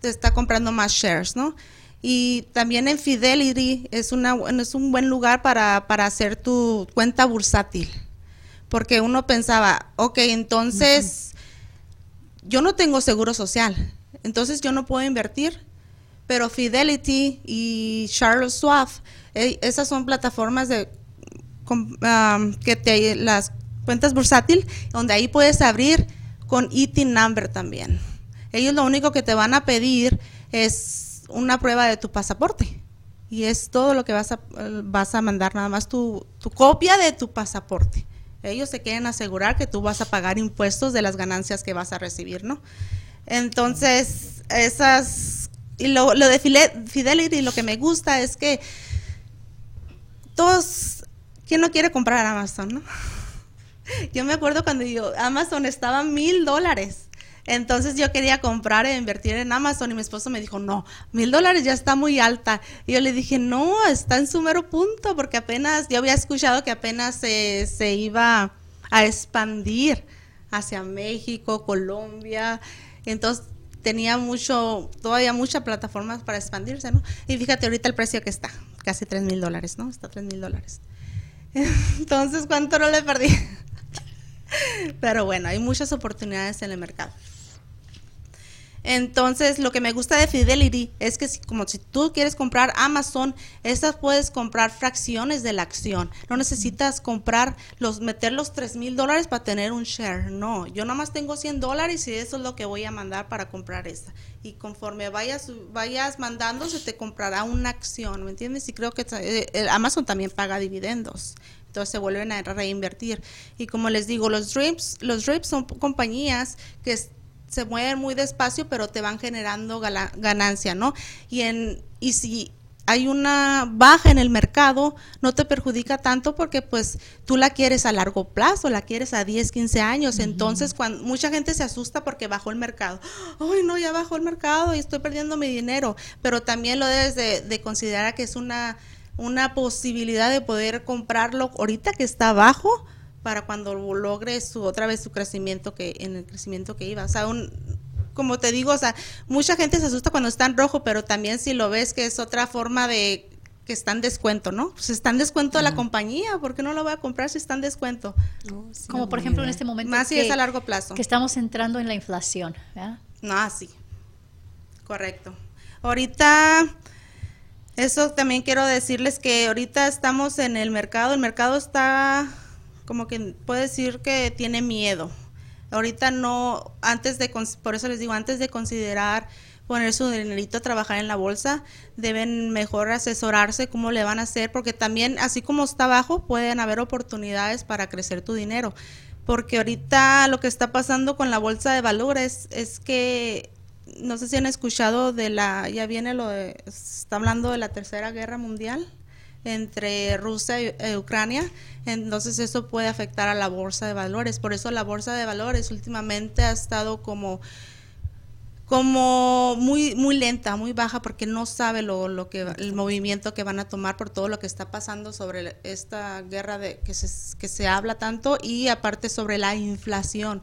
te está comprando más shares, ¿no? Y también en Fidelity es, una, es un buen lugar para, para hacer tu cuenta bursátil. Porque uno pensaba, ok, entonces yo no tengo seguro social, entonces yo no puedo invertir. Pero Fidelity y Charles Schwab, eh, esas son plataformas de que te las cuentas bursátil, donde ahí puedes abrir con ITIN number también. Ellos lo único que te van a pedir es una prueba de tu pasaporte. Y es todo lo que vas a, vas a mandar, nada más tu, tu copia de tu pasaporte. Ellos se quieren asegurar que tú vas a pagar impuestos de las ganancias que vas a recibir, ¿no? Entonces, esas y lo, lo de Fidelity, lo que me gusta es que todos, ¿quién no quiere comprar Amazon, no? Yo me acuerdo cuando yo, Amazon estaba mil dólares. Entonces yo quería comprar e invertir en Amazon y mi esposo me dijo, no, mil dólares ya está muy alta. Y yo le dije, no, está en su mero punto porque apenas, yo había escuchado que apenas se, se iba a expandir hacia México, Colombia. Entonces tenía mucho, todavía muchas plataformas para expandirse, ¿no? Y fíjate ahorita el precio que está, casi 3 mil dólares, ¿no? Está 3 mil dólares. Entonces, ¿cuánto no le perdí? Pero bueno, hay muchas oportunidades en el mercado. Entonces, lo que me gusta de Fidelity es que si, como si tú quieres comprar Amazon, estas puedes comprar fracciones de la acción. No necesitas comprar los, meter los 3 mil dólares para tener un share. No, yo nada más tengo 100 dólares y eso es lo que voy a mandar para comprar esta. Y conforme vayas, vayas mandando, se te comprará una acción, ¿me entiendes? Y creo que eh, Amazon también paga dividendos entonces se vuelven a reinvertir. Y como les digo, los DRIPs, los DRIPs son compañías que se mueven muy despacio, pero te van generando ganancia, ¿no? Y, en, y si hay una baja en el mercado, no te perjudica tanto porque pues tú la quieres a largo plazo, la quieres a 10, 15 años. Entonces, cuando mucha gente se asusta porque bajó el mercado. Ay, no, ya bajó el mercado y estoy perdiendo mi dinero. Pero también lo debes de, de considerar que es una, una posibilidad de poder comprarlo ahorita que está bajo para cuando logre su otra vez su crecimiento que en el crecimiento que iba. O sea, un, como te digo, o sea, mucha gente se asusta cuando está en rojo, pero también si lo ves que es otra forma de que está en descuento, ¿no? Pues está en descuento la compañía, ¿por qué no lo voy a comprar si está en descuento? como por ejemplo en este momento más si es a largo plazo. Que estamos entrando en la inflación, ¿verdad? No, sí. Correcto. Ahorita eso también quiero decirles que ahorita estamos en el mercado, el mercado está como que puede decir que tiene miedo. Ahorita no, antes de, por eso les digo, antes de considerar poner su dinerito a trabajar en la bolsa, deben mejor asesorarse cómo le van a hacer, porque también, así como está abajo, pueden haber oportunidades para crecer tu dinero. Porque ahorita lo que está pasando con la bolsa de valores es que, no sé si han escuchado de la, ya viene lo de, está hablando de la Tercera Guerra Mundial entre Rusia y e Ucrania, entonces eso puede afectar a la bolsa de valores. Por eso la bolsa de valores últimamente ha estado como como muy muy lenta, muy baja porque no sabe lo, lo que el movimiento que van a tomar por todo lo que está pasando sobre esta guerra de que se, que se habla tanto y aparte sobre la inflación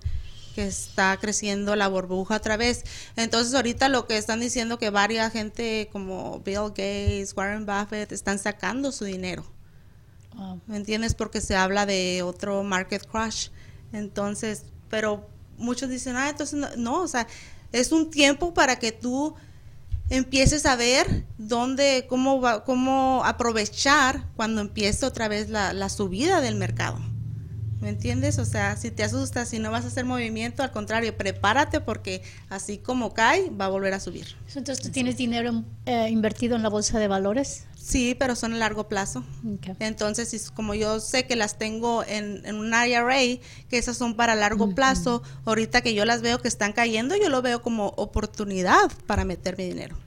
que está creciendo la burbuja otra vez. Entonces ahorita lo que están diciendo que varias gente como Bill Gates, Warren Buffett están sacando su dinero. ¿Me entiendes? Porque se habla de otro market crash. Entonces, pero muchos dicen, ah, entonces no, o sea, es un tiempo para que tú empieces a ver dónde, cómo, va, cómo aprovechar cuando empiece otra vez la, la subida del mercado. ¿Me entiendes? O sea, si te asustas, si no vas a hacer movimiento, al contrario, prepárate porque así como cae, va a volver a subir. Entonces, ¿tú tienes dinero eh, invertido en la bolsa de valores? Sí, pero son a largo plazo. Entonces, como yo sé que las tengo en, un IRA, que esas son para largo plazo, ahorita que yo las veo que están cayendo, yo lo veo como oportunidad para meter mi dinero.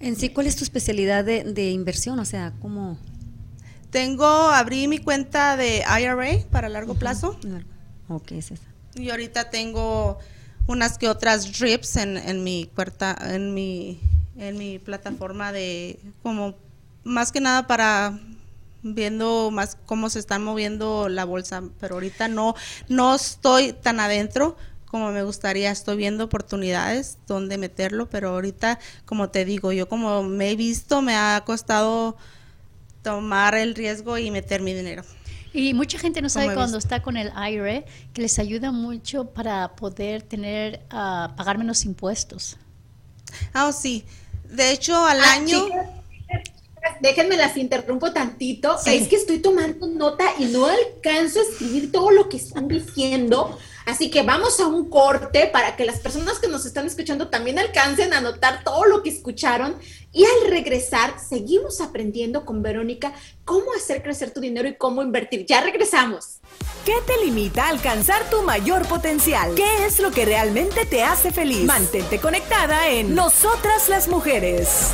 En sí, ¿cuál es tu especialidad de, de inversión? O sea, ¿cómo...? Tengo, abrí mi cuenta de IRA para largo plazo. Ok, es esa. Y ahorita tengo unas que otras drips en, en mi cuarta, en mi, en mi plataforma de como más que nada para viendo más cómo se están moviendo la bolsa, pero ahorita no, no estoy tan adentro como me gustaría, estoy viendo oportunidades donde meterlo, pero ahorita, como te digo, yo como me he visto, me ha costado tomar el riesgo y meter mi dinero. Y mucha gente no sabe cuando está con el IRA que les ayuda mucho para poder tener, uh, pagar menos impuestos. Ah, sí. De hecho, al ah, año... déjenme las interrumpo tantito. Es que estoy tomando nota y no alcanzo a escribir todo lo que están diciendo. Así que vamos a un corte para que las personas que nos están escuchando también alcancen a notar todo lo que escucharon. Y al regresar, seguimos aprendiendo con Verónica cómo hacer crecer tu dinero y cómo invertir. Ya regresamos. ¿Qué te limita a alcanzar tu mayor potencial? ¿Qué es lo que realmente te hace feliz? Mantente conectada en Nosotras las Mujeres.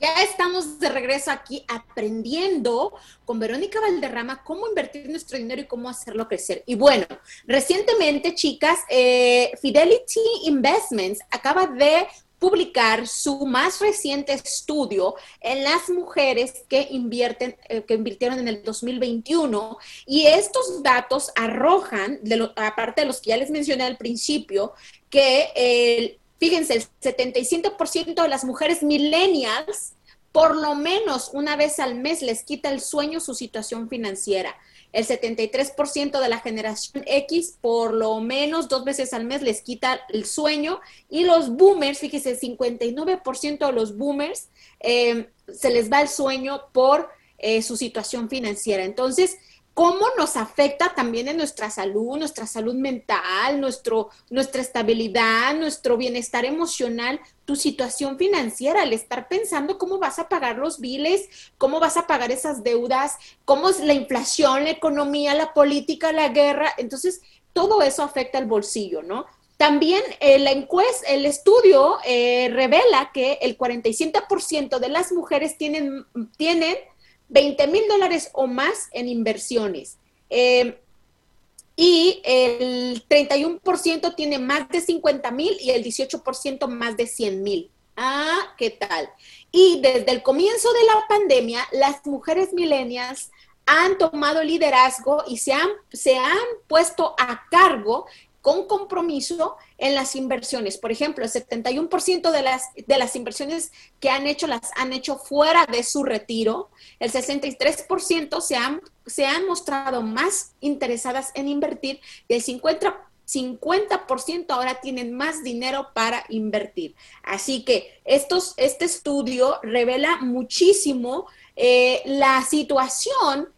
Ya estamos de regreso aquí aprendiendo con Verónica Valderrama cómo invertir nuestro dinero y cómo hacerlo crecer. Y bueno, recientemente, chicas, eh, Fidelity Investments acaba de publicar su más reciente estudio en las mujeres que invierten, eh, que invirtieron en el 2021 y estos datos arrojan, de aparte de los que ya les mencioné al principio, que el Fíjense, el 75% de las mujeres millennials, por lo menos una vez al mes, les quita el sueño su situación financiera. El 73% de la generación X, por lo menos dos veces al mes, les quita el sueño. Y los boomers, fíjense, 59% de los boomers eh, se les va el sueño por eh, su situación financiera. Entonces, cómo nos afecta también en nuestra salud, nuestra salud mental, nuestro, nuestra estabilidad, nuestro bienestar emocional, tu situación financiera, al estar pensando cómo vas a pagar los biles, cómo vas a pagar esas deudas, cómo es la inflación, la economía, la política, la guerra. Entonces, todo eso afecta al bolsillo, ¿no? También eh, la encuesta, el estudio eh, revela que el 47% de las mujeres tienen, tienen 20 mil dólares o más en inversiones. Eh, y el 31% tiene más de 50 mil y el 18% más de 100 mil. Ah, ¿qué tal? Y desde el comienzo de la pandemia, las mujeres milenias han tomado liderazgo y se han, se han puesto a cargo con compromiso en las inversiones. Por ejemplo, el 71% de las, de las inversiones que han hecho las han hecho fuera de su retiro. El 63% se han, se han mostrado más interesadas en invertir y el 50%, 50% ahora tienen más dinero para invertir. Así que estos, este estudio revela muchísimo eh, la situación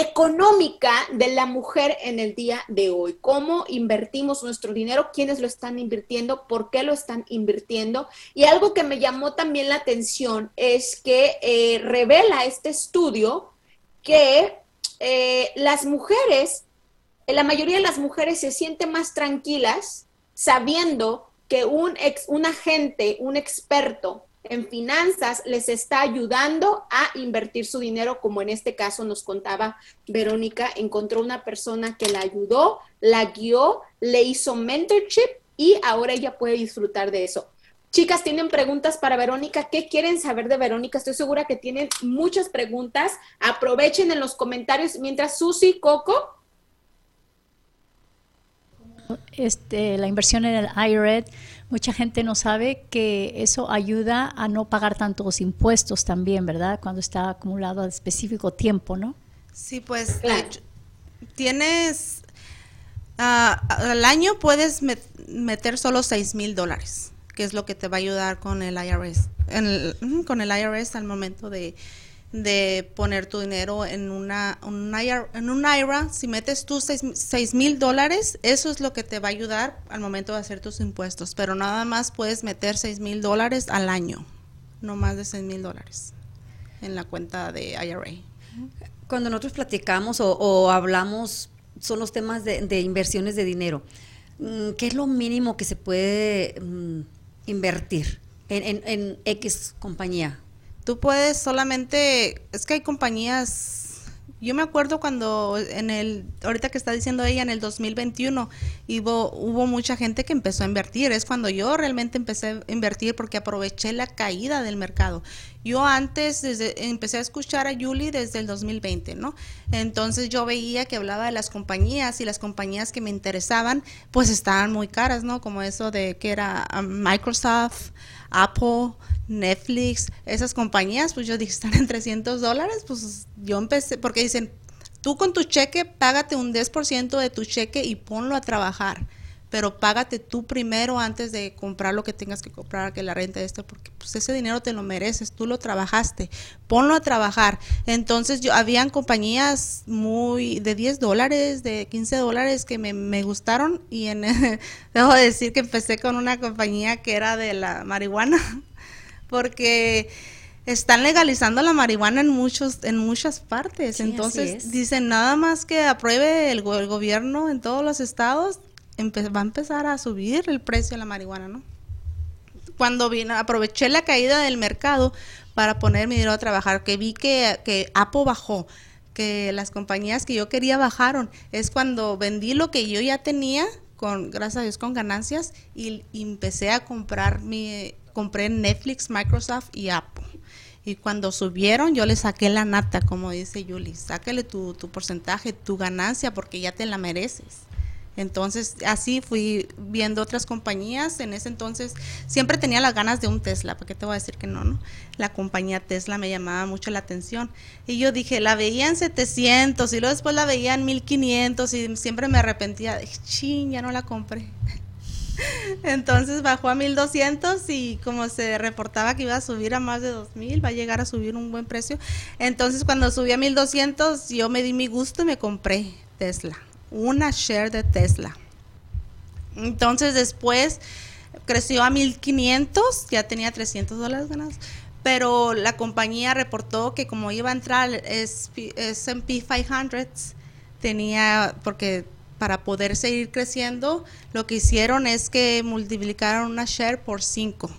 económica de la mujer en el día de hoy. ¿Cómo invertimos nuestro dinero? ¿Quiénes lo están invirtiendo? ¿Por qué lo están invirtiendo? Y algo que me llamó también la atención es que eh, revela este estudio que eh, las mujeres, la mayoría de las mujeres se sienten más tranquilas sabiendo que un, ex, un agente, un experto en finanzas les está ayudando a invertir su dinero, como en este caso nos contaba Verónica, encontró una persona que la ayudó, la guió, le hizo mentorship y ahora ella puede disfrutar de eso. Chicas, ¿tienen preguntas para Verónica? ¿Qué quieren saber de Verónica? Estoy segura que tienen muchas preguntas. Aprovechen en los comentarios mientras Susi, Coco. Este, la inversión en el IRED mucha gente no sabe que eso ayuda a no pagar tantos impuestos también, ¿verdad? Cuando está acumulado a específico tiempo, ¿no? Sí, pues tienes, ah, al año puedes meter solo 6 mil dólares, que es lo que te va a ayudar con el IRS, con el IRS al momento de, de poner tu dinero en una en un IRA. Si metes tú seis mil dólares, eso es lo que te va a ayudar al momento de hacer tus impuestos. Pero nada más puedes meter seis mil dólares al año, no más de seis mil dólares en la cuenta de IRA. Cuando nosotros platicamos o, hablamos, son los temas de, inversiones de dinero. Mm, ¿Qué es lo mínimo que se puede mm, invertir en, en X compañía? Tú puedes solamente, es que hay compañías yo me acuerdo cuando en el, ahorita que está diciendo ella, en el 2021, hubo, hubo mucha gente que empezó a invertir. Es cuando yo realmente empecé a invertir porque aproveché la caída del mercado. Yo antes desde, empecé a escuchar a Julie desde el 2020, ¿no? Entonces yo veía que hablaba de las compañías y las compañías que me interesaban, pues estaban muy caras, ¿no? Como eso de que era um, Microsoft, Apple, Netflix, esas compañías, pues yo dije, están en 300 dólares, pues yo empecé, porque dicen, tú con tu cheque, págate un 10% de tu cheque y ponlo a trabajar, pero págate tú primero antes de comprar lo que tengas que comprar, que la renta de esto, porque pues ese dinero te lo mereces, tú lo trabajaste, ponlo a trabajar. Entonces yo, habían compañías muy de 10 dólares, de 15 dólares que me, me gustaron y en, debo decir que empecé con una compañía que era de la marihuana porque están legalizando la marihuana en muchos en muchas partes. Entonces dicen nada más que apruebe el, gobierno en todos los estados va a empezar a subir el precio de la marihuana, ¿no? Cuando vine, aproveché la caída del mercado para poner mi dinero a trabajar, que vi que, que bajó, que las compañías que yo quería bajaron, es cuando vendí lo que yo ya tenía, con gracias a Dios con ganancias, y empecé a comprar mi compré Netflix, Microsoft y Apple. Y cuando subieron, yo le saqué la nata, como dice Julie, sáquele tu, tu porcentaje, tu ganancia, porque ya te la mereces. Entonces, así fui viendo otras compañías. En ese entonces, siempre tenía las ganas de un Tesla, porque te voy a decir que no, no? La compañía Tesla me llamaba mucho la atención. Y yo dije, la veía en 700 y luego después la veía en 1500 y siempre me arrepentía. Ching, ya no la compré. Entonces bajó a 1200 y como se reportaba que iba a subir a más de 2000, va a llegar a subir un buen precio. Entonces cuando subí a 1200 yo me di mi gusto y me compré Tesla, una share de Tesla. Entonces después creció a 1500, ya tenía 300 dólares ganados. Pero la compañía reportó que como iba a entrar S&P 500, tenía, porque para poder seguir creciendo, lo que hicieron es que multiplicaron una share por 5.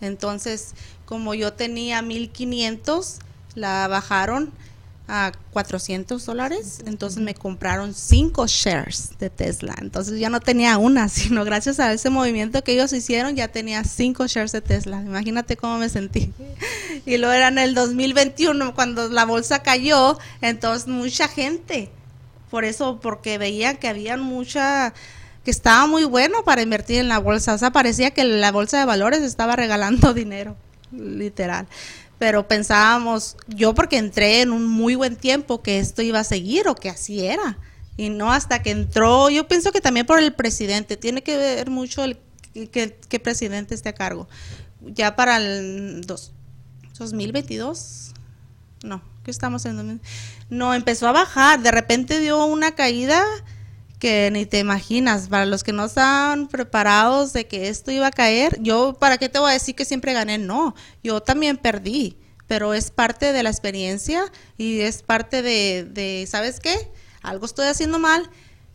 Entonces, como yo tenía 1500, la bajaron a 400 dólares, entonces me compraron 5 shares de Tesla. Entonces ya no tenía una, sino gracias a ese movimiento que ellos hicieron, ya tenía 5 shares de Tesla. Imagínate cómo me sentí. Y luego era en el 2021, cuando la bolsa cayó, entonces mucha gente por eso, porque veía que había mucha, que estaba muy bueno para invertir en la bolsa. O sea, parecía que la bolsa de valores estaba regalando dinero, literal. Pero pensábamos, yo porque entré en un muy buen tiempo que esto iba a seguir o que así era. Y no hasta que entró, yo pienso que también por el presidente, tiene que ver mucho el que, presidente esté a cargo. Ya para el dos, 2022, no, que estamos en no empezó a bajar, de repente dio una caída que ni te imaginas, para los que no estaban preparados de que esto iba a caer, yo para qué te voy a decir que siempre gané, no, yo también perdí, pero es parte de la experiencia y es parte de, de ¿sabes qué? Algo estoy haciendo mal,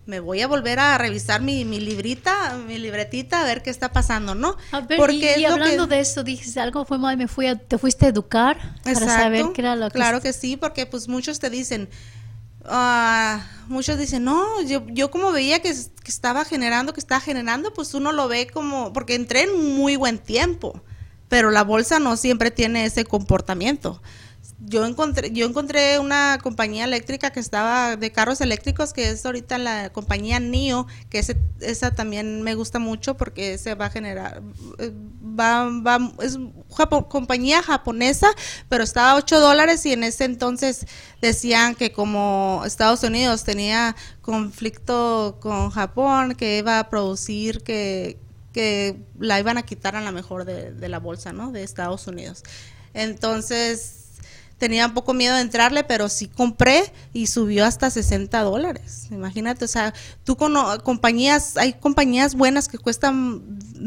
me voy a volver a revisar mi, mi librita, mi libretita, a ver qué está pasando, ¿no? Porque y, hablando de eso, dijiste algo fue mal, me fui a, te fuiste a educar para saber qué era lo que... Claro que sí, porque pues muchos te dicen, uh, muchos dicen, no, yo, yo como veía que, que, estaba generando, que estaba generando, pues uno lo ve como, porque entré en muy buen tiempo, pero la bolsa no siempre tiene ese comportamiento yo encontré, yo encontré una compañía eléctrica que estaba de carros eléctricos, que es ahorita la compañía NIO, que ese, esa también me gusta mucho porque se va a generar, eh, va, va, es compañía japonesa, pero estaba a 8 dólares y en ese entonces decían que como Estados Unidos tenía conflicto con Japón, que iba a producir que, que la iban a quitar a la mejor de, de la bolsa, ¿no? De Estados Unidos. Entonces, tenía un poco miedo de entrarle, pero sí compré y subió hasta 60 dólares. Imagínate, o sea, tú con compañías, hay compañías buenas que cuestan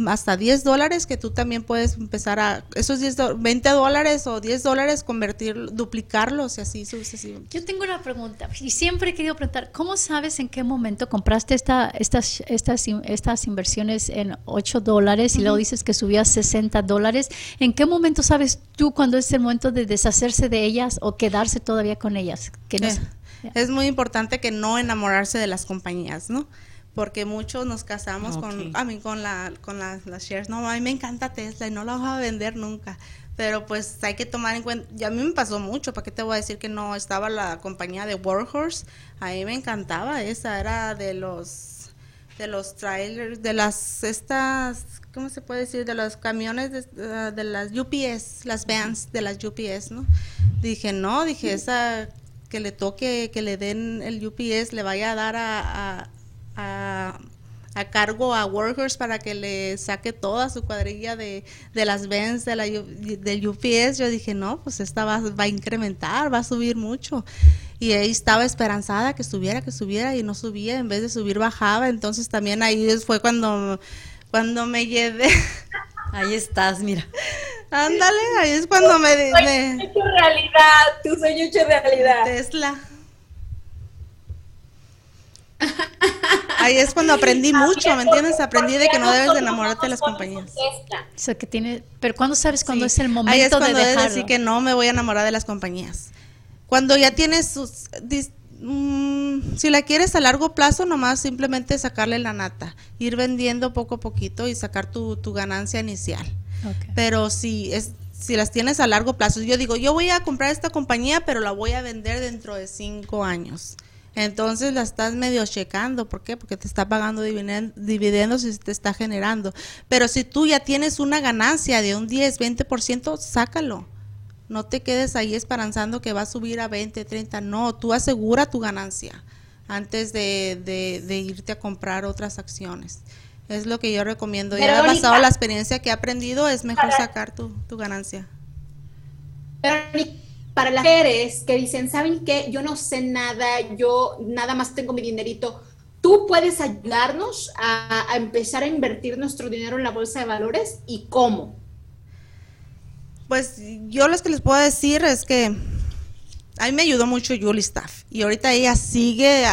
hasta 10 dólares que tú también puedes empezar a, esos 10, 20 dólares o 10 dólares, convertir, duplicarlos y así sucesivamente. Yo tengo una pregunta y siempre he querido preguntar, ¿cómo sabes en qué momento compraste esta, estas, estas, estas inversiones en 8 dólares y luego dices que subió a 60 dólares? ¿En qué momento sabes tú cuando es el momento de deshacerse de ellas o quedarse todavía con ellas? Que no eh, es muy importante que no enamorarse de las compañías, ¿no? Porque muchos nos casamos con, a mí con la, con las shares. No, a mí me encanta Tesla y no la voy a vender nunca. Pero pues hay que tomar en cuenta, y a mí me pasó mucho, ¿para qué te voy a decir que no? Estaba la compañía de Warhorse, a mí me encantaba, esa era de los, de los trailers, de las, estas, ¿cómo se puede decir? De los camiones de, de las UPS, las vans de las UPS, ¿no? Dije, no, dije, esa que le toque, que le den el UPS, le vaya a dar a, a, a, cargo a Workers para que le saque toda su cuadrilla de, de las Benz de la, del UPS. Yo dije, no, pues esta va, va a incrementar, va a subir mucho y ahí estaba esperanzada que subiera, que subiera y no subía, en vez de subir bajaba, entonces también ahí fue cuando, cuando me llevé. Ahí estás, mira. Ándale, ahí es cuando me... Tu sueño hecho realidad, tu sueño hecho realidad. Tesla. Ahí es cuando aprendí mucho, ¿me entiendes? Aprendí de que no debes de enamorarte de las compañías. O sea, que tiene, pero ¿cuándo sabes cuándo es el momento Ahí es cuando de debes decir que no me voy a enamorar de las compañías. Cuando ya tienes sus dis- si la quieres a largo plazo, nomás simplemente sacarle la nata, ir vendiendo poco a poquito y sacar tu, tu ganancia inicial. Pero si es si las tienes a largo plazo, yo digo, yo voy a comprar esta compañía, pero la voy a vender dentro de cinco años. Entonces la estás medio checando, ¿por qué? Porque te está pagando dividen- dividendos y te está generando. Pero si tú ya tienes una ganancia de un 10, 20%, sácalo. No te quedes ahí esperanzando que va a subir a 20, 30. No, tú asegura tu ganancia antes de, de- de irte a comprar otras acciones. Es lo que yo recomiendo. Ya Verónica. basado la experiencia que he aprendido, es mejor sacar tu, tu ganancia. Pero ni- para las mujeres que dicen, ¿saben qué? Yo no sé nada, yo nada más tengo mi dinerito. ¿Tú puedes ayudarnos a, a empezar a invertir nuestro dinero en la bolsa de valores? ¿Y cómo? Pues yo lo que les puedo decir es que a mí me ayudó mucho Julie Staff y ahorita ella sigue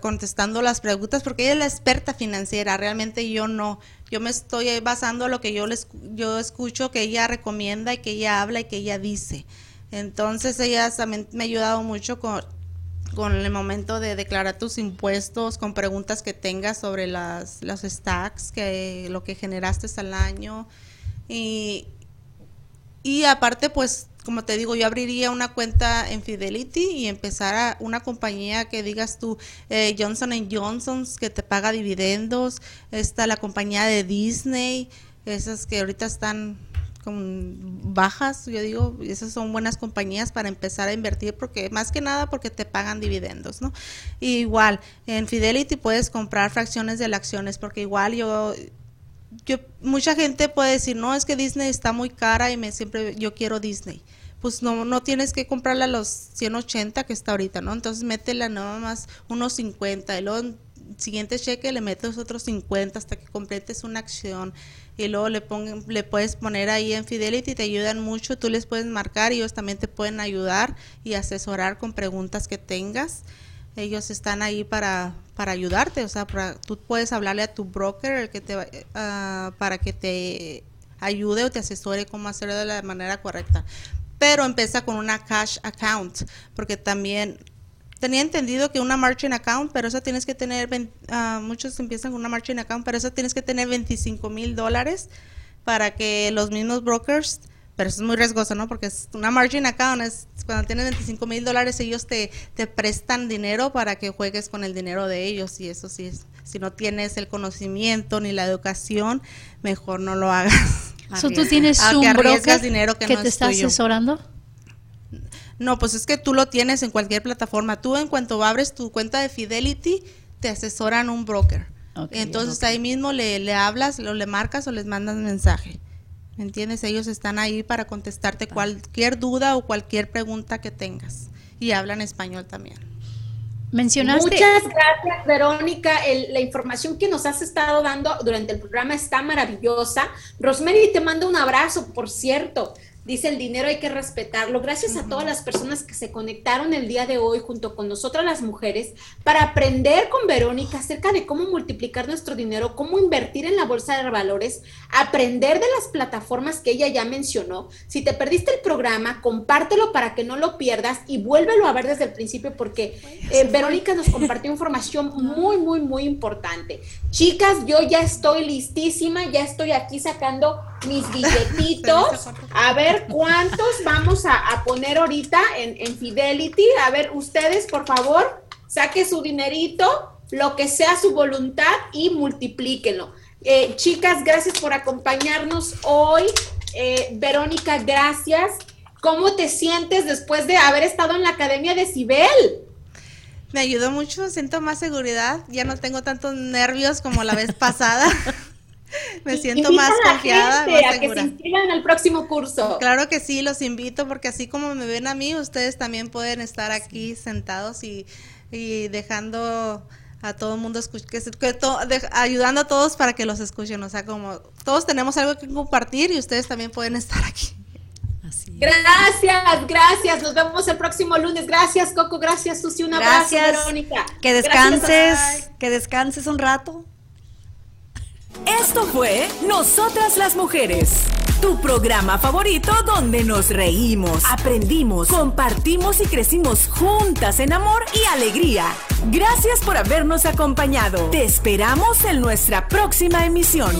contestando las preguntas porque ella es la experta financiera, realmente yo no. Yo me estoy basando en lo que yo les yo escucho que ella recomienda y que ella habla y que ella dice. Entonces ella también me ha ayudado mucho con con el momento de declarar tus impuestos, con preguntas que tengas sobre las los stacks, que lo que generaste al año y y aparte, pues, como te digo, yo abriría una cuenta en Fidelity y empezar a una compañía que digas tú, eh, Johnson Johnson, que te paga dividendos, está la compañía de Disney, esas que ahorita están con bajas, yo digo, esas son buenas compañías para empezar a invertir porque más que nada porque te pagan dividendos, ¿no? Y igual, en Fidelity puedes comprar fracciones de las acciones porque igual yo yo mucha gente puede decir, "No, es que Disney está muy cara y me siempre yo quiero Disney." Pues no no tienes que comprarla a los 180 que está ahorita, ¿no? Entonces métela nada más unos 50 y luego en siguiente cheque le metes otros 50 hasta que completes una acción y luego le pongan, le puedes poner ahí en Fidelity, te ayudan mucho, tú les puedes marcar y ellos también te pueden ayudar y asesorar con preguntas que tengas. Ellos están ahí para, para ayudarte, o sea, para- tú puedes hablarle a tu broker el que te, ah, para que te ayude o te asesore cómo hacerlo de la manera correcta. Pero empieza con una cash account, porque también tenía entendido que una margin account, pero esa tienes que tener, ah, muchos empiezan con una margin account, pero esa tienes que tener 25 mil dólares para que los mismos brokers, pero eso es muy riesgoso, ¿no? Porque es una margin account, es cuando tienes 25 mil dólares, ellos te, te prestan dinero para que juegues con el dinero de ellos y eso sí es, si no tienes el conocimiento ni la educación, mejor no lo hagas. So, ¿Tú tienes Ah, un broker dinero que que, no te es está tuyo. asesorando? No, pues es que tú lo tienes en cualquier plataforma. Tú en cuanto abres tu cuenta de Fidelity, te asesoran un broker. Ok, Entonces ahí mismo le, le hablas, o le marcas o les mandas mensaje. ¿Me entiendes? Ellos están ahí para contestarte cualquier duda o cualquier pregunta que tengas. Y hablan español también. Mencionaste. Muchas gracias, Verónica. la información que nos has estado dando durante el programa está maravillosa. Rosemary te manda un abrazo, por cierto. Dice el dinero hay que respetarlo. Gracias a todas las personas que se conectaron el día de hoy junto con nosotras las mujeres para aprender con Verónica acerca de cómo multiplicar nuestro dinero, cómo invertir en la bolsa de valores, aprender de las plataformas que ella ya mencionó. Si te perdiste el programa, compártelo para que no lo pierdas y vuélvelo a ver desde el principio porque eh, Verónica nos compartió información muy, muy, muy importante. Chicas, yo ya estoy listísima, ya estoy aquí sacando mis billetitos. A ver cuántos vamos a, poner ahorita en, Fidelity. A ver, ustedes, por favor, saque su dinerito, lo que sea su voluntad y multiplíquenlo. Eh, chicas, gracias por acompañarnos hoy. Eh, Verónica, gracias. ¿Cómo te sientes después de haber estado en la Academia de Cibel? Me ayudó mucho, siento más seguridad, ya no tengo tantos nervios como la vez pasada. Me siento más confiada, a que se inscriban al próximo curso. Claro que sí, los invito porque así como me ven a mí, ustedes también pueden estar aquí sentados y, dejando a todo el mundo que, ayudando a todos para que los escuchen. O sea, como todos tenemos algo que compartir y ustedes también pueden estar aquí. Gracias, gracias. Nos vemos el próximo lunes. Gracias, Coco. Gracias, Susi. Un abrazo, Verónica. Que descanses, que descanses un rato. Esto fue Nosotras las Mujeres, tu programa favorito donde nos reímos, aprendimos, compartimos y crecimos juntas en amor y alegría. Gracias por habernos acompañado. Te esperamos en nuestra próxima emisión.